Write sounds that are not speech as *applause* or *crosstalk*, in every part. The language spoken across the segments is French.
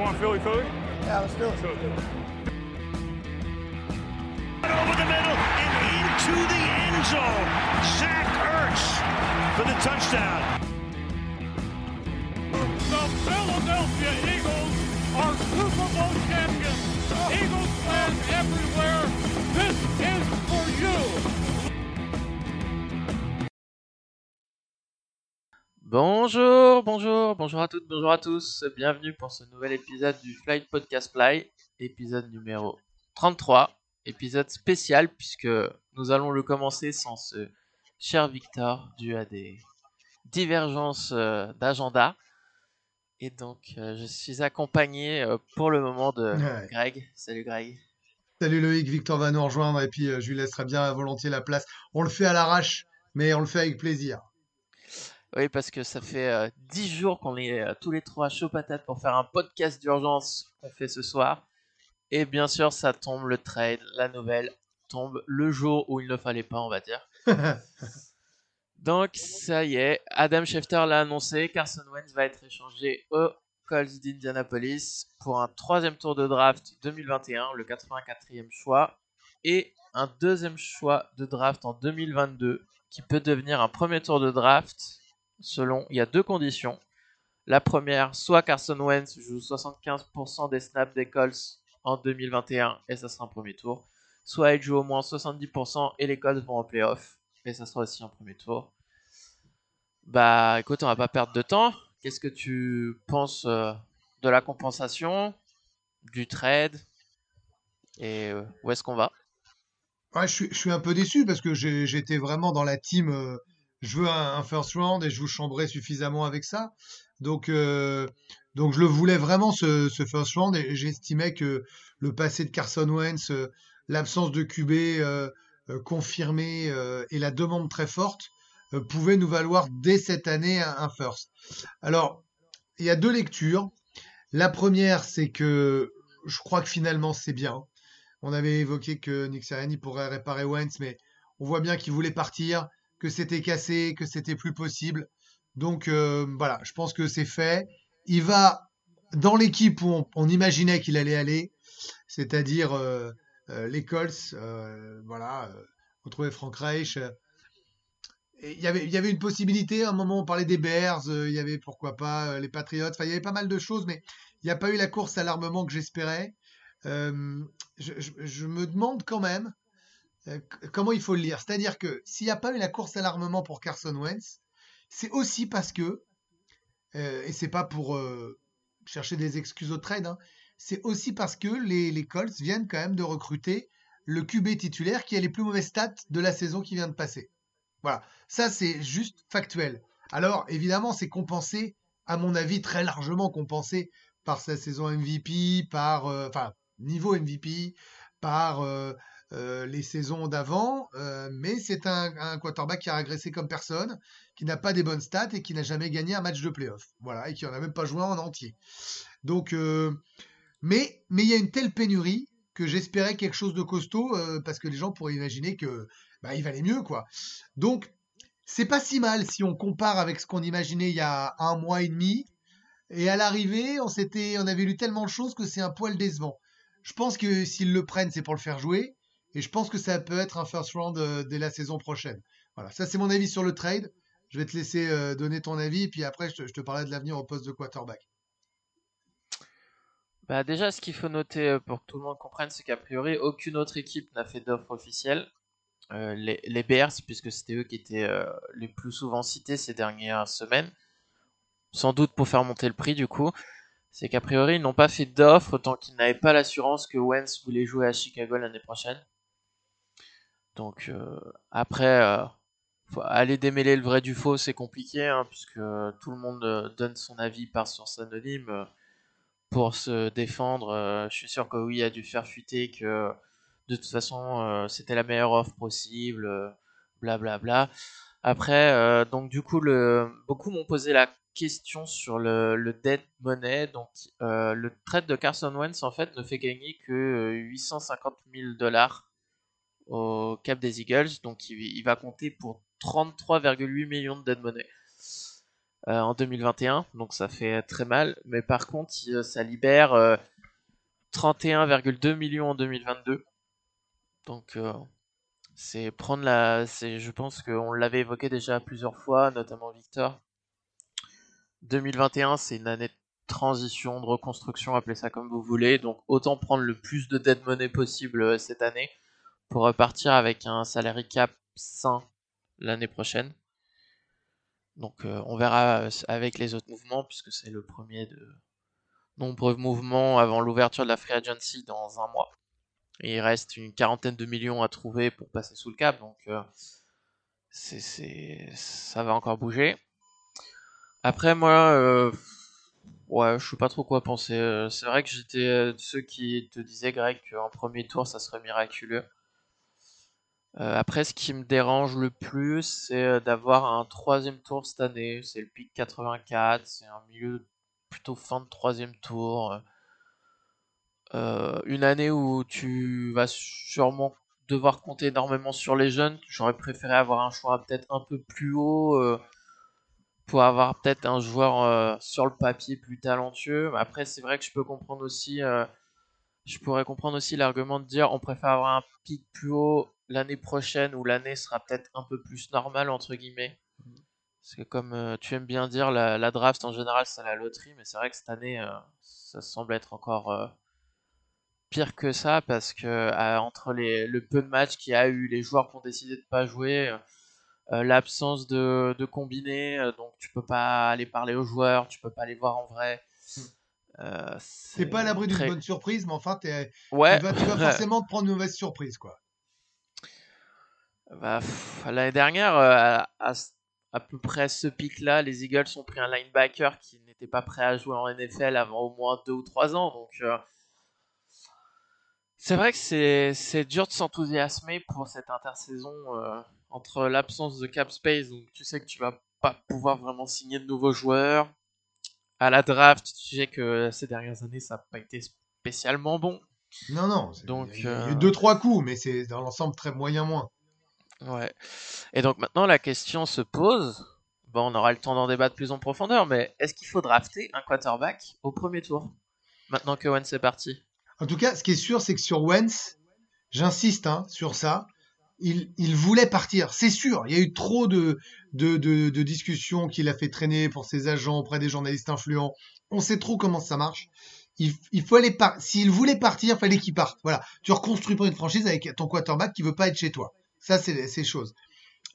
want Philly Philly? Yeah, let's do it. Over the middle and into the end zone. Zach Ertz for the touchdown. The Philadelphia Eagles are Super Bowl champions. Eagles fans everywhere, Bonjour, bonjour, bonjour à toutes, bonjour à tous. Bienvenue pour ce nouvel épisode du Flight Podcast Fly, épisode numéro 33, épisode spécial puisque nous allons le commencer sans ce cher Victor dû à des divergences euh, d'agenda. Et donc, euh, je suis accompagné euh, pour le moment de Ouais. Greg. Salut Greg. Salut Loïc, Victor va nous rejoindre et puis je lui laisserai bien volontiers la place. On le fait à l'arrache, mais on le fait avec plaisir. Oui, parce que ça fait euh, 10 jours qu'on est euh, tous les trois chaud patate pour faire un podcast d'urgence qu'on fait ce soir. Et bien sûr, ça tombe le trade, la nouvelle tombe le jour où il ne fallait pas, on va dire. *laughs* Donc, ça y est, Adam Schefter l'a annoncé, Carson Wentz va être échangé aux Colts d'Indianapolis pour un troisième tour de draft 2021, le 84e choix, et un deuxième choix de draft en 2022 qui peut devenir un premier tour de draft selon, il y a deux conditions. La première, soit Carson Wentz joue 75% des snaps des Colts en 2021 et ça sera un premier tour, soit il joue au moins 70% et les Colts vont en playoff et ça sera aussi un premier tour. Bah écoute, on va pas perdre de temps. Qu'est-ce que tu penses euh, de la compensation, du trade et euh, où est-ce qu'on va? Ouais, je, suis, un peu déçu parce que j'étais vraiment dans la team. euh, je veux un, first round et je vous chambrais suffisamment avec ça. Donc, euh, donc je le voulais vraiment ce, ce first round et j'estimais que le passé de Carson Wentz, euh, l'absence de QB euh, euh, confirmée et la demande très forte pouvaient nous valoir dès cette année un, un first. Alors, il y a deux lectures. La première, c'est que je crois que finalement c'est bien. On avait évoqué que Nick Sirianni pourrait réparer Wentz, mais on voit bien qu'il voulait partir, que c'était cassé, que c'était plus possible. Donc euh, voilà, je pense que c'est fait. Il va dans l'équipe où on, on imaginait qu'il allait aller, c'est-à-dire euh, euh, les Colts. euh, voilà, euh, retrouver Frank Reich. Il y, avait, y avait une possibilité, à un moment on parlait des Bears, il y avait pourquoi pas les Patriots, enfin il y avait pas mal de choses, mais il n'y a pas eu la course à l'armement que j'espérais. Je, je- je me demande quand même euh, comment il faut le lire? C'est-à-dire que s'il n'y a pas eu la course à l'armement pour Carson Wentz, c'est aussi parce que, euh, et c'est pas pour euh, chercher des excuses au trade, hein, c'est aussi parce que les, les Colts viennent quand même de recruter le QB titulaire qui a les plus mauvaises stats de la saison qui vient de passer. Voilà, ça c'est juste factuel. Alors évidemment, c'est compensé, à mon avis, très largement compensé par sa saison MVP, par euh, enfin niveau MVP, par euh, les saisons d'avant, euh, mais c'est un, un quarterback qui a régressé comme personne, qui n'a pas des bonnes stats et qui n'a jamais gagné un match de playoff. Voilà, et qui en a même pas joué en entier. Donc, euh, mais mais il y a une telle pénurie que j'espérais quelque chose de costaud euh, parce que les gens pourraient imaginer que bah, il valait mieux quoi. Donc c'est pas si mal si on compare avec ce qu'on imaginait il y a un mois et demi. Et à l'arrivée, on s'était, on avait lu tellement de choses que c'est un poil décevant. Je pense que s'ils le prennent, c'est pour le faire jouer. Et je pense que ça peut être un first round euh, dès la saison prochaine. Voilà, ça c'est mon avis sur le trade. Je vais te laisser euh, donner ton avis, et puis après je te, parlerai de l'avenir au poste de quarterback. Bah déjà, ce qu'il faut noter euh, pour que tout le monde comprenne, c'est qu'a priori, aucune autre équipe n'a fait d'offre officielle. Les, les Bears, puisque c'était eux qui étaient les plus souvent cités ces dernières semaines, sans doute pour faire monter le prix du coup, c'est qu'a priori, ils n'ont pas fait d'offre tant qu'ils n'avaient pas l'assurance que Wentz voulait jouer à Chicago l'année prochaine. Donc euh, après, euh, aller démêler le vrai du faux, c'est compliqué, hein, puisque tout le monde euh, donne son avis par source anonyme. pour se défendre. je suis sûr que oui, a dû faire fuiter que de toute façon c'était la meilleure offre possible, blablabla. Après, euh, donc du coup, le, beaucoup m'ont posé la question sur le, le dead money. Donc, le trade de Carson Wentz en fait ne fait gagner que euh, 850 000 dollars au cap des Eagles. Donc, il, va compter pour 33,8 millions de dead money. en 2021, donc ça fait très mal. Mais par contre, ça libère 31,2 millions en 2022. Donc c'est prendre la, je pense qu'on l'avait évoqué déjà plusieurs fois, notamment Victor. 2021, c'est une année de transition, de reconstruction, appelez ça comme vous voulez. Donc autant prendre le plus de dead money possible euh, cette année pour repartir avec un salary cap sain l'année prochaine. Donc euh, on verra euh, avec les autres mouvements puisque c'est le premier de nombreux mouvements avant l'ouverture de la free agency dans un mois. Et il reste une quarantaine de millions à trouver pour passer sous le cap, donc c'est, ça va encore bouger. Après moi, Ouais, je sais pas trop quoi penser. Euh, c'est vrai que j'étais euh, de ceux qui te disaient, Greg, qu'en premier tour, ça serait miraculeux. Euh, après, ce qui me dérange le plus, c'est d'avoir un troisième tour cette année. C'est le pic 84, c'est un milieu plutôt fin de troisième tour. une année où tu vas sûrement devoir compter énormément sur les jeunes. J'aurais préféré avoir un choix peut-être un peu plus haut pour avoir peut-être un joueur euh, sur le papier plus talentueux. Après, c'est vrai que je peux comprendre aussi, euh, je pourrais comprendre aussi l'argument de dire on préfère avoir un pic plus haut l'année prochaine où l'année sera peut-être un peu plus normale entre guillemets. Parce que comme euh, tu aimes bien dire, la, draft en général c'est la loterie, mais c'est vrai que cette année ça semble être encore pire que ça parce que entre les, le peu de matchs qu'il y a eu, les joueurs qui ont décidé de pas jouer euh, l'absence de, de combiné, euh, donc tu peux pas aller parler aux joueurs, tu peux pas les voir en vrai. Euh, c'est pas à l'abri d'une bonne surprise, mais enfin, ouais. tu, vas, forcément te prendre une mauvaise surprise, quoi. Bah, L'année dernière, à, à, peu près ce pic-là, les Eagles ont pris un linebacker qui n'était pas prêt à jouer en NFL avant au moins deux ou trois ans, donc c'est vrai que c'est dur de s'enthousiasmer pour cette intersaison entre l'absence de cap space, donc tu sais que tu vas pas pouvoir vraiment signer de nouveaux joueurs. À la draft, tu sais que ces dernières années, ça n'a pas été spécialement bon. Non, non. Donc, il y a eu euh, deux, trois coups, mais c'est dans l'ensemble très moyen moins. Ouais. Et donc maintenant, la question se pose. Bon, on aura le temps d'en débattre plus en profondeur, mais est-ce qu'il faut drafter un quarterback au premier tour Maintenant que Wentz est parti? En tout cas, ce qui est sûr, c'est que sur Wentz, j'insiste hein, sur ça, il, voulait partir, c'est sûr. Il y a eu trop de, de, discussions qu'il a fait traîner pour ses agents auprès des journalistes influents. On sait trop comment ça marche. Il, faut aller S'il voulait partir, fallait qu'il parte. Voilà. Tu reconstruis pas une franchise avec ton quarterback qui veut pas être chez toi. Ça, c'est ces choses.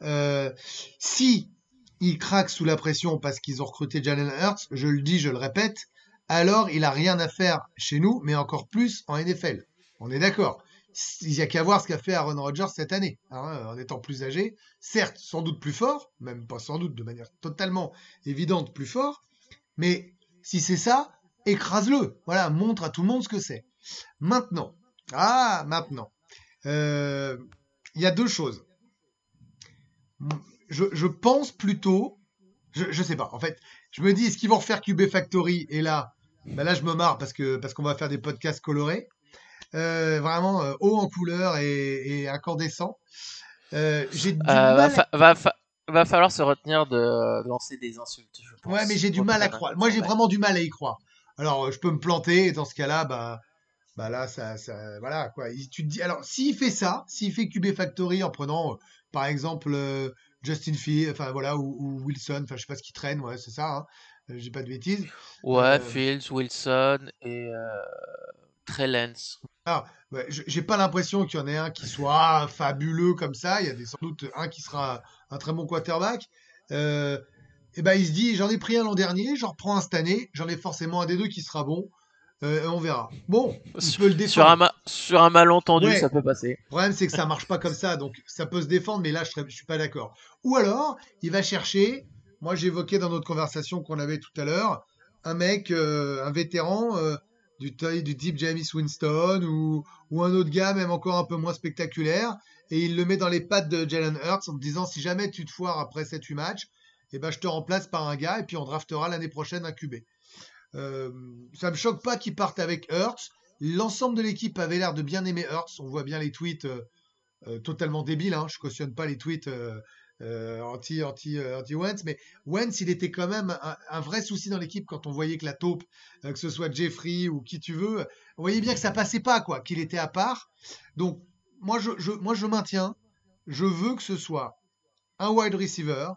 Euh, si il craque sous la pression parce qu'ils ont recruté Jalen Hurts, je le dis, je le répète, alors il a rien à faire chez nous, mais encore plus en NFL. On est d'accord il n'y a qu'à voir ce qu'a fait Aaron Rodgers cette année, hein, en étant plus âgé, certes sans doute plus fort, même pas sans doute de manière totalement évidente plus fort, mais si c'est ça, écrase-le, voilà, montre à tout le monde ce que c'est. Maintenant, ah, maintenant, euh, il y a deux choses. Je, pense plutôt, je, je sais pas, en fait, je me dis, est-ce qu'ils vont refaire QB Factory Et là, ben là, je me marre parce que parce qu'on va faire des podcasts colorés. Euh, vraiment euh, haut en couleur et, incandescent. Euh, j'ai va, va, falloir se retenir de, lancer des insultes. ouais, mais j'ai du mal à croire. Moi, j'ai vraiment du mal à y croire. Alors, je peux me planter et dans ce cas-là, bah, bah là, ça, ça, voilà quoi. Tu te dis, alors, s'il fait ça, s'il fait QB Factory en prenant, par exemple, Justin Fields, enfin voilà, ou, Wilson, enfin je sais pas ce qui traîne, ouais, c'est ça. Hein, j'ai pas de bêtises. Ouais, Fields, Wilson et très lens. Ah, j'ai pas l'impression qu'il y en ait un qui soit fabuleux comme ça. Il y a des, sans doute un qui sera un très bon quarterback. Euh, et ben il se dit j'en ai pris un l'an dernier, j'en reprends un cette année, j'en ai forcément un des deux qui sera bon. Euh, on verra. Bon, peux le défendre. Sur un, sur un malentendu, ça peut passer. Le problème, c'est que ça marche pas comme ça, donc ça peut se défendre, mais là, je, je suis pas d'accord. Ou alors, il va chercher, moi j'évoquais dans notre conversation qu'on avait tout à l'heure, un mec, euh, un vétéran, du, du type James Winston ou, ou, un autre gars, même encore un peu moins spectaculaire, et il le met dans les pattes de Jalen Hurts en disant si jamais tu te foires après 7-8 matchs, eh ben, je te remplace par un gars et puis on draftera l'année prochaine un QB. Euh, ça me choque pas qu'il parte avec Hurts. L'ensemble de l'équipe avait l'air de bien aimer Hurts. On voit bien les tweets euh, euh, totalement débiles. Hein. Je cautionne pas les tweets euh, anti anti anti Wentz, mais Wentz il était quand même un, vrai souci dans l'équipe quand on voyait que la taupe, que ce soit Jeffrey ou qui tu veux, on voyait bien que ça passait pas quoi, qu'il était à part. Donc moi je moi je maintiens, je veux que ce soit un wide receiver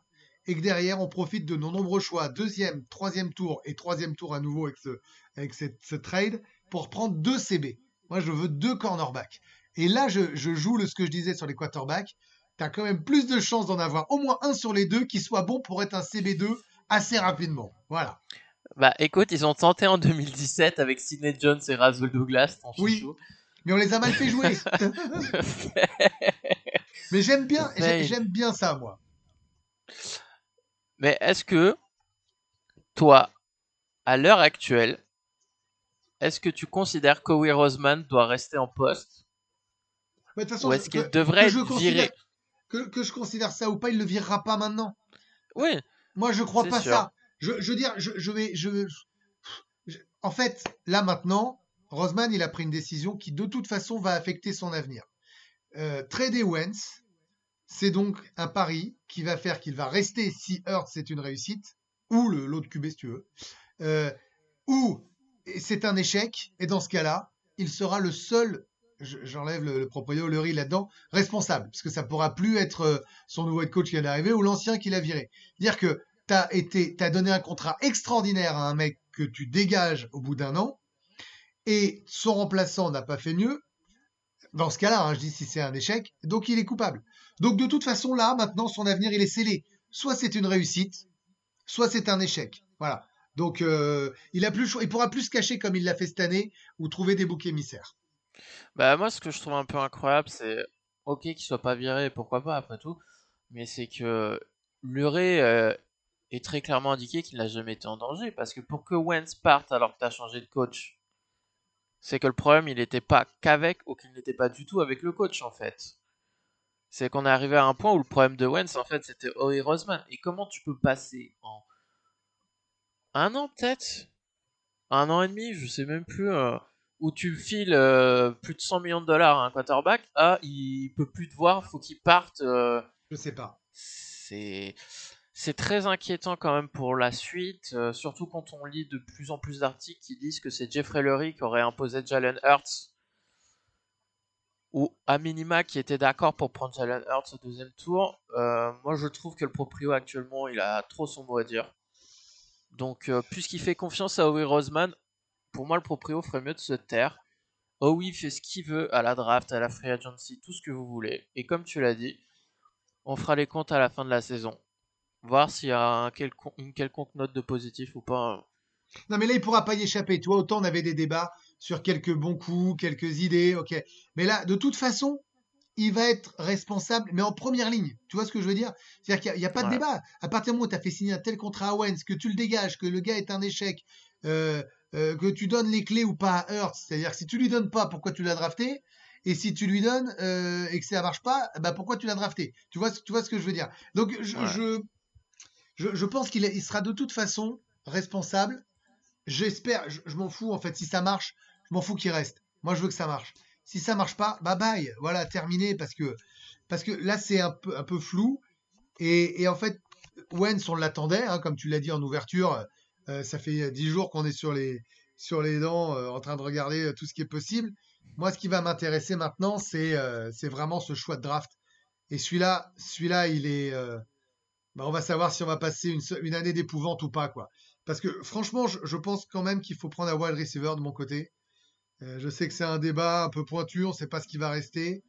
et que derrière on profite de nos nombreux choix deuxième, troisième tour et troisième tour à nouveau avec ce avec cette, ce trade pour prendre deux CB. Moi je veux deux cornerbacks. Et là je, je joue le ce que je disais sur les quarterbacks tu as quand même plus de chances d'en avoir au moins un sur les deux qui soit bon pour être un CB2 assez rapidement. Voilà. Bah écoute, ils ont tenté en 2017 avec Sidney Jones et Razul Douglas. Oui. chouchou. Mais on les a mal fait jouer. *laughs* Mais j'aime bien, j'aime bien ça, moi. Mais est-ce que toi, à l'heure actuelle, est-ce que tu considères qu'Howie Roseman doit rester en poste Mais de toute façon, ou est-ce qu'il que- devrait que je être considère- viré que, que je considère ça ou pas, il le virera pas maintenant. Oui, Moi, je crois pas sûr. ça. Je, je veux dire, je, je vais, je, je- en fait, là maintenant, Roseman, il a pris une décision qui, de toute façon, va affecter son avenir. Euh, trader Wentz, c'est donc un pari qui va faire qu'il va rester si Hurts c'est une réussite, ou l'autre QB si tu veux, euh, ou c'est un échec, et dans ce cas-là, il sera le seul, je- j'enlève le, le proprio, le riz là-dedans, responsable, parce que ça pourra plus être euh, son nouveau head coach qui vient d'arriver ou l'ancien qui l'a viré. Dire que t'as été, t'as donné un contrat extraordinaire à un mec que tu dégages au bout d'un an, et son remplaçant n'a pas fait mieux. Dans ce cas-là, hein, je dis si c'est un échec, donc il est coupable. Donc de toute façon, là, maintenant, son avenir, il est scellé. Soit c'est une réussite, soit c'est un échec. Voilà. Donc euh, il a plus. Il pourra plus se cacher comme il l'a fait cette année ou trouver des boucs émissaires. bah moi ce que je trouve un peu incroyable, c'est ok qu'il soit pas viré, pourquoi pas après tout, mais c'est que Luré euh, est très clairement indiqué qu'il n'a jamais été en danger, parce que pour que Wentz parte alors que tu as changé de coach, c'est que le problème il n'était pas qu'avec ou qu'il n'était pas du tout avec le coach en fait. C'est qu'on est arrivé à un point où le problème de Wentz en fait c'était Howie Roseman. Et comment tu peux passer en un an peut-être? Un an et demi, je sais même plus, euh, où tu files euh, plus de 100 millions de dollars à un quarterback, ah il peut plus te voir, faut qu'il parte. euh, Je sais pas. c'est c'est très inquiétant quand même pour la suite, euh, surtout quand on lit de plus en plus d'articles qui disent que c'est Jeffrey Lurie qui aurait imposé Jalen Hurts, ou à minima qui était d'accord pour prendre Jalen Hurts au deuxième tour. Euh, moi je trouve que le proprio actuellement il a trop son mot à dire. Donc euh, puisqu'il fait confiance à Howie Roseman, pour moi le proprio ferait mieux de se taire. Howie fait ce qu'il veut à la draft, à la free agency, tout ce que vous voulez. Et comme tu l'as dit, on fera les comptes à la fin de la saison. Voir s'il y a un quelcon- une quelconque note de positif ou pas. Non, mais là, il pourra pas y échapper. Tu vois, autant on avait des débats sur quelques bons coups, quelques idées, ok. Mais là, de toute façon, il va être responsable, mais en première ligne. Tu vois ce que je veux dire? C'est-à-dire qu'il n'y a, pas de débat. À partir du moment où tu as fait signer un tel contrat à Wentz, que tu le dégages, que le gars est un échec, euh, euh, que tu donnes les clés ou pas à Hurts, c'est-à-dire que si tu lui donnes pas, pourquoi tu l'as drafté? Et si tu lui donnes euh, et que ça marche pas, bah pourquoi tu l'as drafté? Tu vois, ce- tu vois ce que je veux dire? Donc je, Ouais. je, je, pense qu'il sera de toute façon responsable. J'espère, je, m'en fous en fait. Si ça marche, je m'en fous qu'il reste. Moi, je veux que ça marche. Si ça marche pas, bye bye. Voilà, terminé parce que parce que là c'est un peu un peu flou et, et en fait Wentz on l'attendait, hein, comme tu l'as dit en ouverture. euh, ça fait dix jours qu'on est sur les sur les dents euh, en train de regarder euh, tout ce qui est possible. Moi, ce qui va m'intéresser maintenant, c'est c'est vraiment ce choix de draft. Et celui-là, celui-là, il est. bah, on va savoir si on va passer une, année d'épouvante ou pas, quoi. Parce que franchement, je, je pense quand même qu'il faut prendre un wide receiver de mon côté. Euh, je sais que c'est un débat un peu pointu, on ne sait pas ce qui va rester.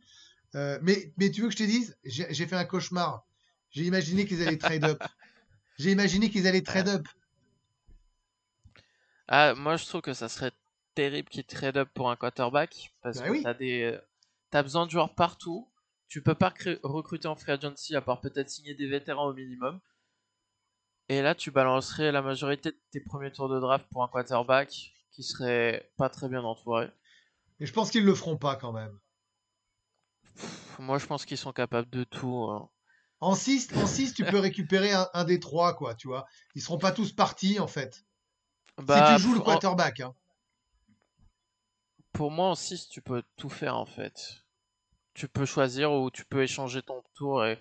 Euh, mais, mais tu veux que je te dise, j'ai fait un cauchemar. J'ai imaginé qu'ils allaient trade up. *laughs* J'ai imaginé qu'ils allaient trade up. Ah, moi je trouve que ça serait terrible qu'il trade up pour un quarterback parce Bah que oui. t'as des, t'as besoin de joueurs partout. Tu peux pas recruter en free agency à part peut-être signer des vétérans au minimum. Et là, tu balancerais la majorité de tes premiers tours de draft pour un quarterback qui serait pas très bien entouré. Et je pense qu'ils le feront pas quand même. Pff, Moi, je pense qu'ils sont capables de tout. hein. En 6, en six, tu peux récupérer un, un des trois, quoi, tu vois. Ils seront pas tous partis, en fait. Bah, si tu joues le en- quarterback, hein. Pour moi, en 6, tu peux tout faire en fait. Tu peux choisir ou tu peux échanger ton tour et,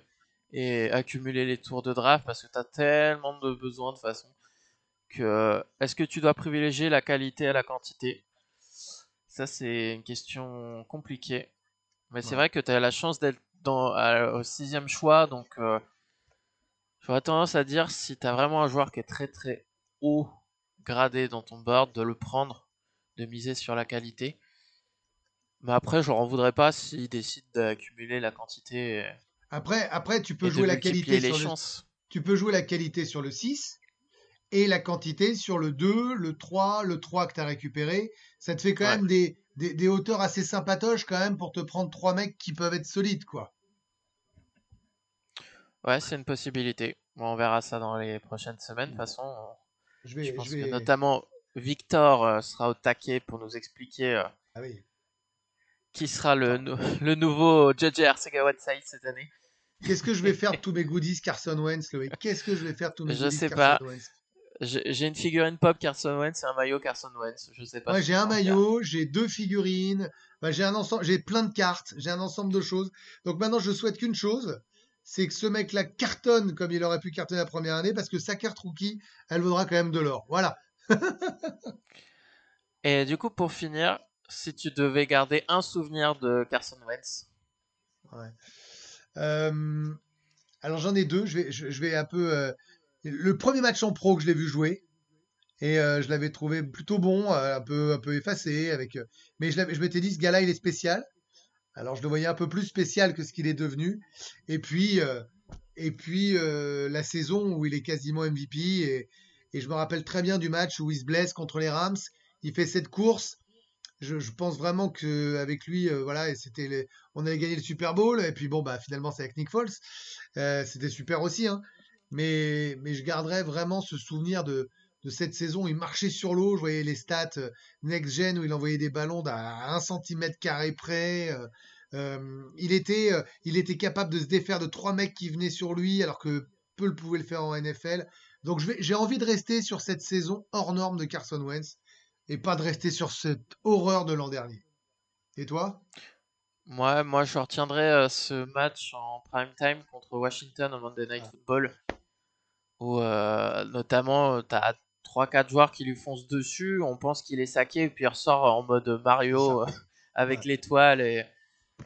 et accumuler les tours de draft parce que tu as tellement de besoins de façon que est-ce que tu dois privilégier la qualité à la quantité? Ça, c'est une question compliquée. Mais c'est vrai que tu as la chance d'être dans, au sixième choix, donc euh, j'aurais tendance à dire si tu as vraiment un joueur qui est très très haut gradé dans ton board, de le prendre, de miser sur la qualité. Mais après, je n'en voudrais pas s'il décide d'accumuler la quantité. Après, après, tu peux jouer la qualité sur le... Tu peux jouer la qualité sur le 6 et la quantité sur le 2, le 3, le 3 que tu as récupéré. Ça te fait quand même des, des, hauteurs assez sympatoches quand même pour te prendre trois mecs qui peuvent être solides, quoi. Ouais, c'est une possibilité. on verra ça dans les prochaines semaines. De toute façon, je, vais, pense que notamment Victor euh, sera au taquet pour nous expliquer euh, ah qui sera le, le nouveau JJ Sega Side cette année. Qu'est-ce que je vais faire de tous mes goodies Carson Wentz, Qu'est-ce que je vais faire de tous mes je goodies sais pas. J'ai une figurine pop Carson Wentz et un maillot Carson Wentz. Je sais pas. Ouais, j'ai un maillot, j'ai deux figurines, bah, j'ai un ensemble, j'ai plein de cartes, j'ai un ensemble de choses. Donc maintenant, je souhaite qu'une chose, c'est que ce mec-là cartonne comme il aurait pu cartonner la première année, parce que sa carte rookie, elle vaudra quand même de l'or. Voilà. *laughs* et du coup, pour finir, si tu devais garder un souvenir de Carson Wentz. Euh, alors j'en ai deux. Je vais, je, vais un peu. Euh, le premier match en pro que je l'ai vu jouer, et euh, je l'avais trouvé plutôt bon, un peu, un peu effacé. Avec, mais je, je m'étais dit, ce gars-là, il est spécial. Alors je le voyais un peu plus spécial que ce qu'il est devenu. Et puis, et puis la saison où il est quasiment MVP. Et, et, je me rappelle très bien du match où il se blesse contre les Rams. Il fait cette course je, pense vraiment qu'avec lui, euh, voilà, c'était on avait gagné le Super Bowl et puis bon bah finalement c'est avec Nick Foles, euh, c'était super aussi, hein. mais je garderai vraiment ce souvenir de cette saison. Il marchait sur l'eau, je voyais les stats euh, next gen où il envoyait des ballons à 1 cm carré près. il était il était capable de se défaire de trois mecs qui venaient sur lui alors que peu le pouvait le faire en NFL. Donc j'ai envie de rester sur cette saison hors norme de Carson Wentz et pas de rester sur cette horreur de l'an dernier. Et toi? Moi, moi, je retiendrai euh, ce match en prime time contre Washington au Monday Night Football, où euh, notamment tu as 3-4 joueurs qui lui foncent dessus, on pense qu'il est saqué, et puis il ressort en mode Mario avec l'étoile. Et,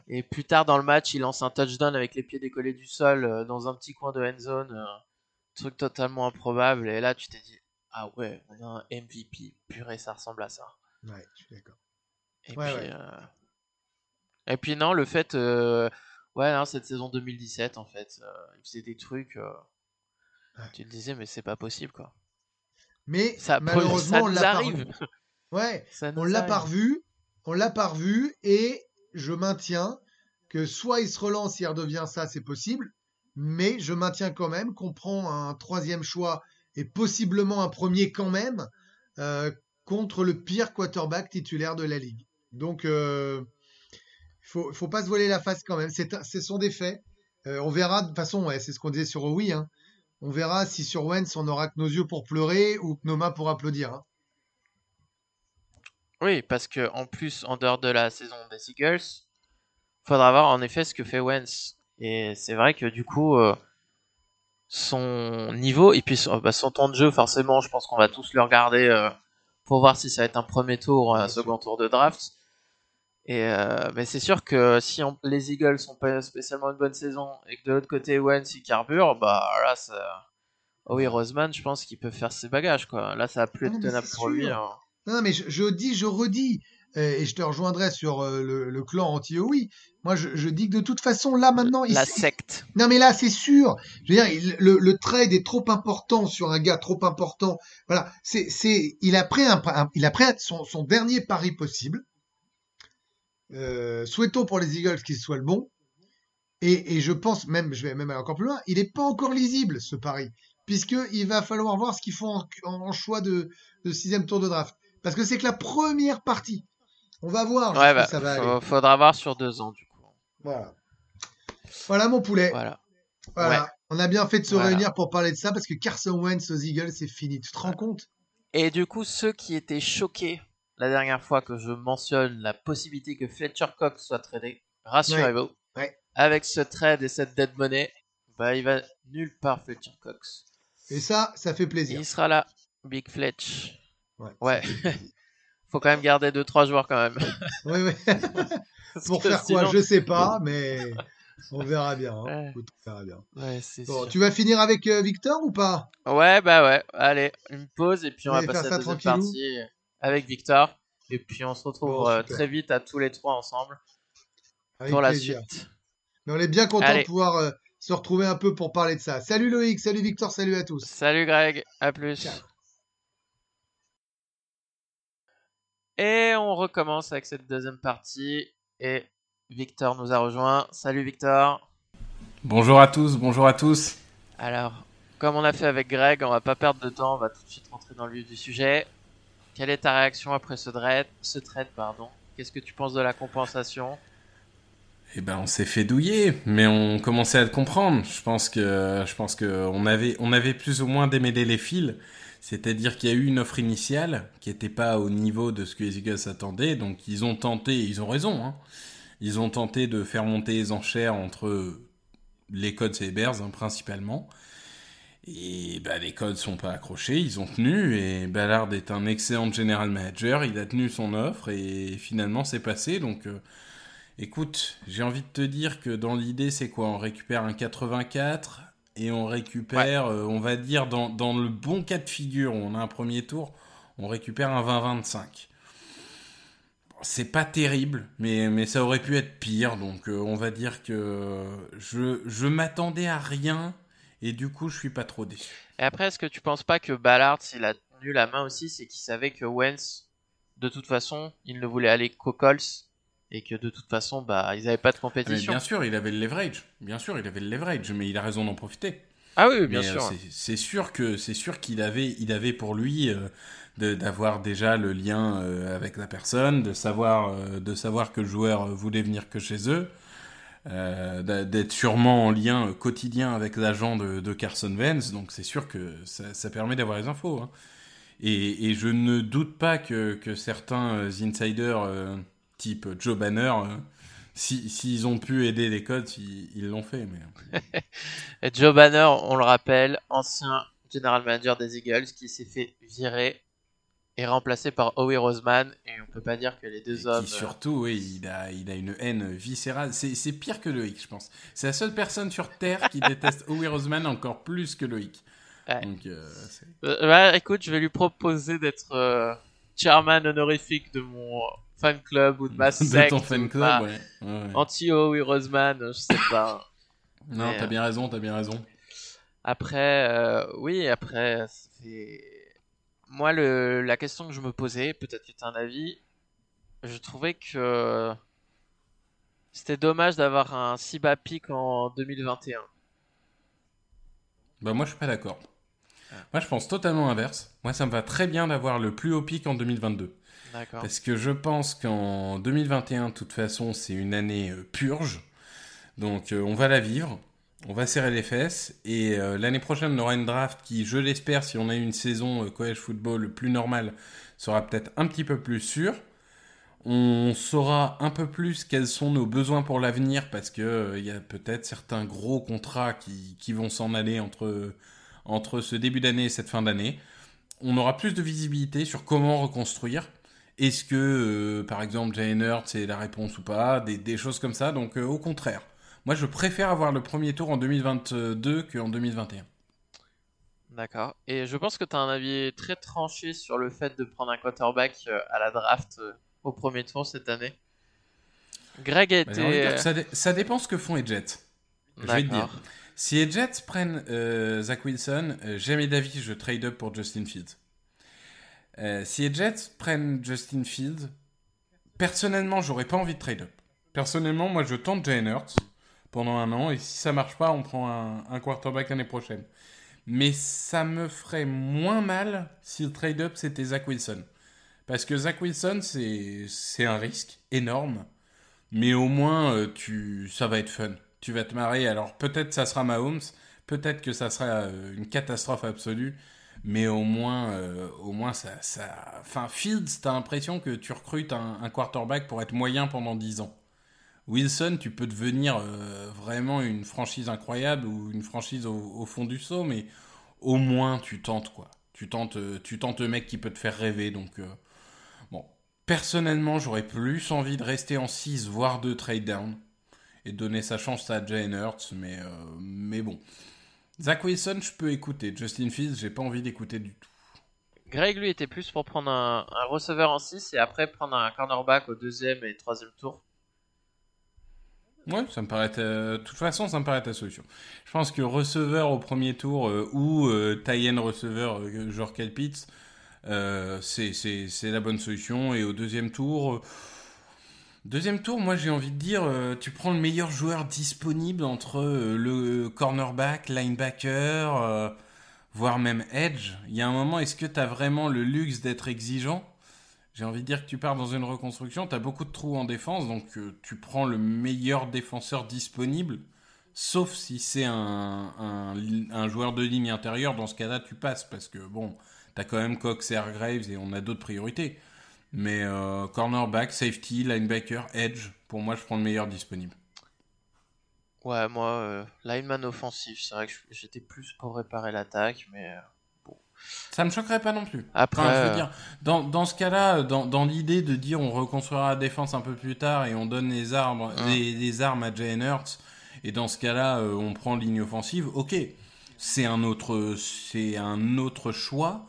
et, plus tard dans le match, il lance un touchdown avec les pieds décollés du sol euh, dans un petit coin de end zone, truc totalement improbable. Et là, tu t'es dit, ah ouais, on a un MVP, purée, ça ressemble à ça. Ouais, je suis d'accord. Et, puis, euh, et puis non, le fait, euh, ouais, non, cette saison 2017, en fait, euh, il faisait des trucs, tu te disais, mais c'est pas possible, quoi. Mais ça, malheureusement, on l'a pas revu. *laughs* Ouais, *laughs* on l'a pas revu, on l'a pas revu, et je maintiens que soit il se relance, il redevient ça, c'est possible, mais je maintiens quand même qu'on prend un troisième choix et possiblement un premier quand même euh, contre le pire quarterback titulaire de la ligue. Donc, euh, il faut, faut pas se voiler la face quand même. Ce sont des faits. Euh, on verra, de toute façon, c'est ce qu'on disait sur oui. Hein. On verra si sur Wentz on aura que nos yeux pour pleurer ou que nos mains pour applaudir. Hein. Oui, parce que en plus, en dehors de la saison des Eagles, faudra voir en effet ce que fait Wentz. Et c'est vrai que du coup, son niveau et puis son, bah, son, temps de jeu forcément je pense qu'on va tous le regarder euh, pour voir si ça va être un premier tour un second tour de draft. Et euh, mais c'est sûr que si les Eagles sont pas spécialement une bonne saison et que de l'autre côté Wentz il carbure bah là ça oh oui Roseman je pense qu'il peut faire ses bagages quoi. Là ça va plus être tenable pour lui hein. non mais je, je, dis je redis euh, et je te rejoindrai sur euh, le, clan anti-OI. Moi, je, dis que de toute façon, là, maintenant... La secte. Non, mais là, c'est sûr. Je veux dire, le, trade est trop important sur un gars trop important. Voilà, c'est, c'est, il a pris un, il a pris son, son dernier pari possible. Euh, souhaitons pour les Eagles qu'il soit le bon. Et, et, je pense même, je vais même aller encore plus loin, il n'est pas encore lisible ce pari, puisque il va falloir voir ce qu'ils font en, choix de, de sixième tour de draft. Parce que c'est que la première partie. On va voir. Ouais, bah, ça va Faudra voir sur deux ans, du coup. Voilà. Voilà, mon poulet. Voilà. Voilà. On a bien fait de se réunir pour parler de ça parce que Carson Wentz aux Eagles, c'est fini. Tu te rends compte? Et du coup, ceux qui étaient choqués la dernière fois que je mentionne la possibilité que Fletcher Cox soit tradé, rassurez-vous. Avec ce trade et cette dead money, bah il va nulle part Fletcher Cox. Et ça, ça fait plaisir. Il sera là, Big Fletch. Ouais. Ouais. *laughs* Faut quand même garder 2-3 joueurs quand même. *laughs* Oui, oui. *laughs* Pour faire quoi, je sais pas, mais on verra bien. hein. Ouais. On verra bien. Ouais, c'est Bon, sûr. tu vas finir avec euh, Victor ou pas? Ouais, bah ouais. Allez, une pause et puis on va Allez, faire passer à la deuxième partie avec Victor. Et puis on se retrouve Bon, euh, très vite à tous les trois ensemble Avec pour la suite. Mais on est bien content Allez. de pouvoir euh, se retrouver un peu pour parler de ça. Salut Loïc, salut Victor, salut à tous. Salut Greg, à plus. Ciao. Et on recommence avec cette deuxième partie. Et Victor nous a rejoint. Salut Victor. Bonjour à tous, bonjour à tous. Alors, comme on a fait avec Greg, on va pas perdre de temps, on va tout de suite rentrer dans le vif du sujet. Quelle est ta réaction après ce trade, ce trade pardon? Qu'est-ce que tu penses de la compensation? Eh ben, on s'est fait douiller, mais on commençait à le comprendre. Je pense que, je pense que on avait, on avait plus ou moins démêlé les fils. C'est-à-dire qu'il y a eu une offre initiale qui n'était pas au niveau de ce que les Eagles attendaient, donc ils ont tenté, ils ont raison, hein. Ils ont tenté de faire monter les enchères entre les Codes et les Bears, hein, principalement. Et bah, les Codes sont pas accrochés, ils ont tenu, et Ballard est un excellent general manager, il a tenu son offre, et finalement c'est passé, donc... euh, Écoute, j'ai envie de te dire que dans l'idée, c'est quoi? On récupère un 84 et on récupère, euh, on va dire, dans, dans le bon cas de figure où on a un premier tour, on récupère un 20-25. Bon, C'est pas terrible, mais, mais ça aurait pu être pire, donc euh, on va dire que je, je m'attendais à rien et du coup, je suis pas trop déçu. Et après, est-ce que tu penses pas que Ballard, s'il a tenu la main aussi, c'est qu'il savait que Wentz, de toute façon, il ne voulait aller qu'aux Colts et que de toute façon, bah, ils n'avaient pas de Ah, Mais compétition. bien sûr, il avait le leverage. Bien sûr, il avait le leverage, mais il a raison d'en profiter. Ah oui, bien Mais, euh, sûr. c'est- C'est sûr que c'est sûr qu'il avait, il avait pour lui euh, de- d'avoir déjà le lien euh, avec la personne, de savoir, euh, de savoir que le joueur voulait venir que chez eux, euh, d'être sûrement en lien quotidien avec l'agent de, de Carson Wentz. Donc c'est sûr que ça, ça permet d'avoir les infos. hein. Et, et je ne doute pas que, que certains insiders euh, type Joe Banner, euh, si- s'ils ont pu aider les codes, ils l'ont fait. Mais *laughs* Et Joe Banner, on le rappelle, ancien general manager des Eagles qui s'est fait virer et remplacé par Howie Roseman. Et on peut pas dire que les deux Et hommes. Qui surtout, oui, il a, il a une haine viscérale. C'est c'est pire que Loïc, je pense. C'est la seule personne sur Terre qui déteste *laughs* Howie Roseman encore plus que Loïc. Ouais. Donc, euh, Euh, bah, écoute, je vais lui proposer d'être euh, chairman honorifique de mon fan club ou de ma *laughs* de secte. ton ou fan de club, ma ouais. ouais, ouais. Anti-Howie Roseman, je sais pas. Non, t'as euh, bien raison, t'as bien raison. Après, euh, oui, après, c'est... Moi, le, la question que je me posais, peut-être que tu as un avis, je trouvais que c'était dommage d'avoir un si bas pic en 2021. Bah, moi, je suis pas d'accord. Moi, je pense totalement inverse. Moi, ça me va très bien d'avoir le plus haut pic en 2022. Parce que je pense qu'en 2021, de toute façon, c'est une année euh, purge. Donc, euh, on va la vivre. On va serrer les fesses. Et euh, l'année prochaine, on aura une draft qui, je l'espère, si on a une saison college football plus normale, sera peut-être un petit peu plus sûre. On saura un peu plus quels sont nos besoins pour l'avenir parce que il y a peut-être certains gros contrats qui, qui vont s'en aller entre, entre ce début d'année et cette fin d'année. On aura plus de visibilité sur comment reconstruire. Est-ce que, euh, par exemple, Hurts c'est la réponse ou pas des, des choses comme ça. Donc, euh, au contraire. Moi, je préfère avoir le premier tour en 2022 qu'en 2021. D'accord. Et je pense que tu as un avis très tranché sur le fait de prendre un quarterback euh, à la draft au premier tour cette année. Greg a Bah, j'ai été... ça, dé- ça dépend ce que font les Jets. Je vais te dire. Si les Jets prennent euh, Zach Wilson, euh, jamais d'avis, je trade up pour Justin Fields. Euh, si les Jets prennent Justin Fields, personnellement, j'aurais pas envie de trade up. Personnellement, moi, je tente Jalen Hurts pendant un an, et si ça marche pas, on prend un, quarterback l'année prochaine. Mais ça me ferait moins mal si le trade-up c'était Zach Wilson. Parce que Zach Wilson, c'est c'est un risque énorme. Mais au moins, euh, tu, ça va être fun. Tu vas te marrer. Alors peut-être ça sera Mahomes, peut-être que ça sera euh, une catastrophe absolue. Mais au moins, euh, au moins ça, ça... Enfin, Fields, t'as l'impression que tu recrutes un, un quarterback pour être moyen pendant 10 ans. Wilson, tu peux devenir euh, vraiment une franchise incroyable ou une franchise au, fond du saut, mais au moins tu tentes quoi. Tu tentes, euh, tu tentes le mec qui peut te faire rêver. Donc, bon, personnellement, j'aurais plus envie de rester en 6, voire de trade down et donner sa chance à Jane Hurts, mais, mais bon. Zach Wilson, je peux écouter. Justin Fields, j'ai pas envie d'écouter du tout. Greg, lui, était plus pour prendre un, un receveur en 6 et après prendre un cornerback au deuxième et troisième tour. Ouais, ça me paraît. De toute façon, ça me paraît ta solution. Je pense que receveur au premier tour euh, ou euh, tie receveur euh, genre Kelpitz, euh, c'est la bonne solution. Et au deuxième tour, deuxième tour, moi j'ai envie de dire, tu prends le meilleur joueur disponible entre le cornerback, linebacker, voire même edge. Il y a un moment, est-ce que tu as vraiment le luxe d'être exigeant? J'ai envie de dire que tu pars dans une reconstruction, tu as beaucoup de trous en défense, donc euh, tu prends le meilleur défenseur disponible, sauf si c'est un, un, joueur de ligne intérieure, dans ce cas-là tu passes, parce que bon, tu as quand même Cox et Hargraves et on a d'autres priorités. Mais euh, cornerback, safety, linebacker, edge, pour moi je prends le meilleur disponible. Ouais, moi, euh, lineman offensif, c'est vrai que j'étais plus pour réparer l'attaque, mais ça me choquerait pas non plus. Après, je veux dire, dans, dans ce cas-là, dans, dans l'idée de dire on reconstruira la défense un peu plus tard et on donne les armes, hein. les, armes à Jalen Hurts, et dans ce cas-là, euh, on prend ligne offensive, ok, c'est un autre, c'est un autre choix,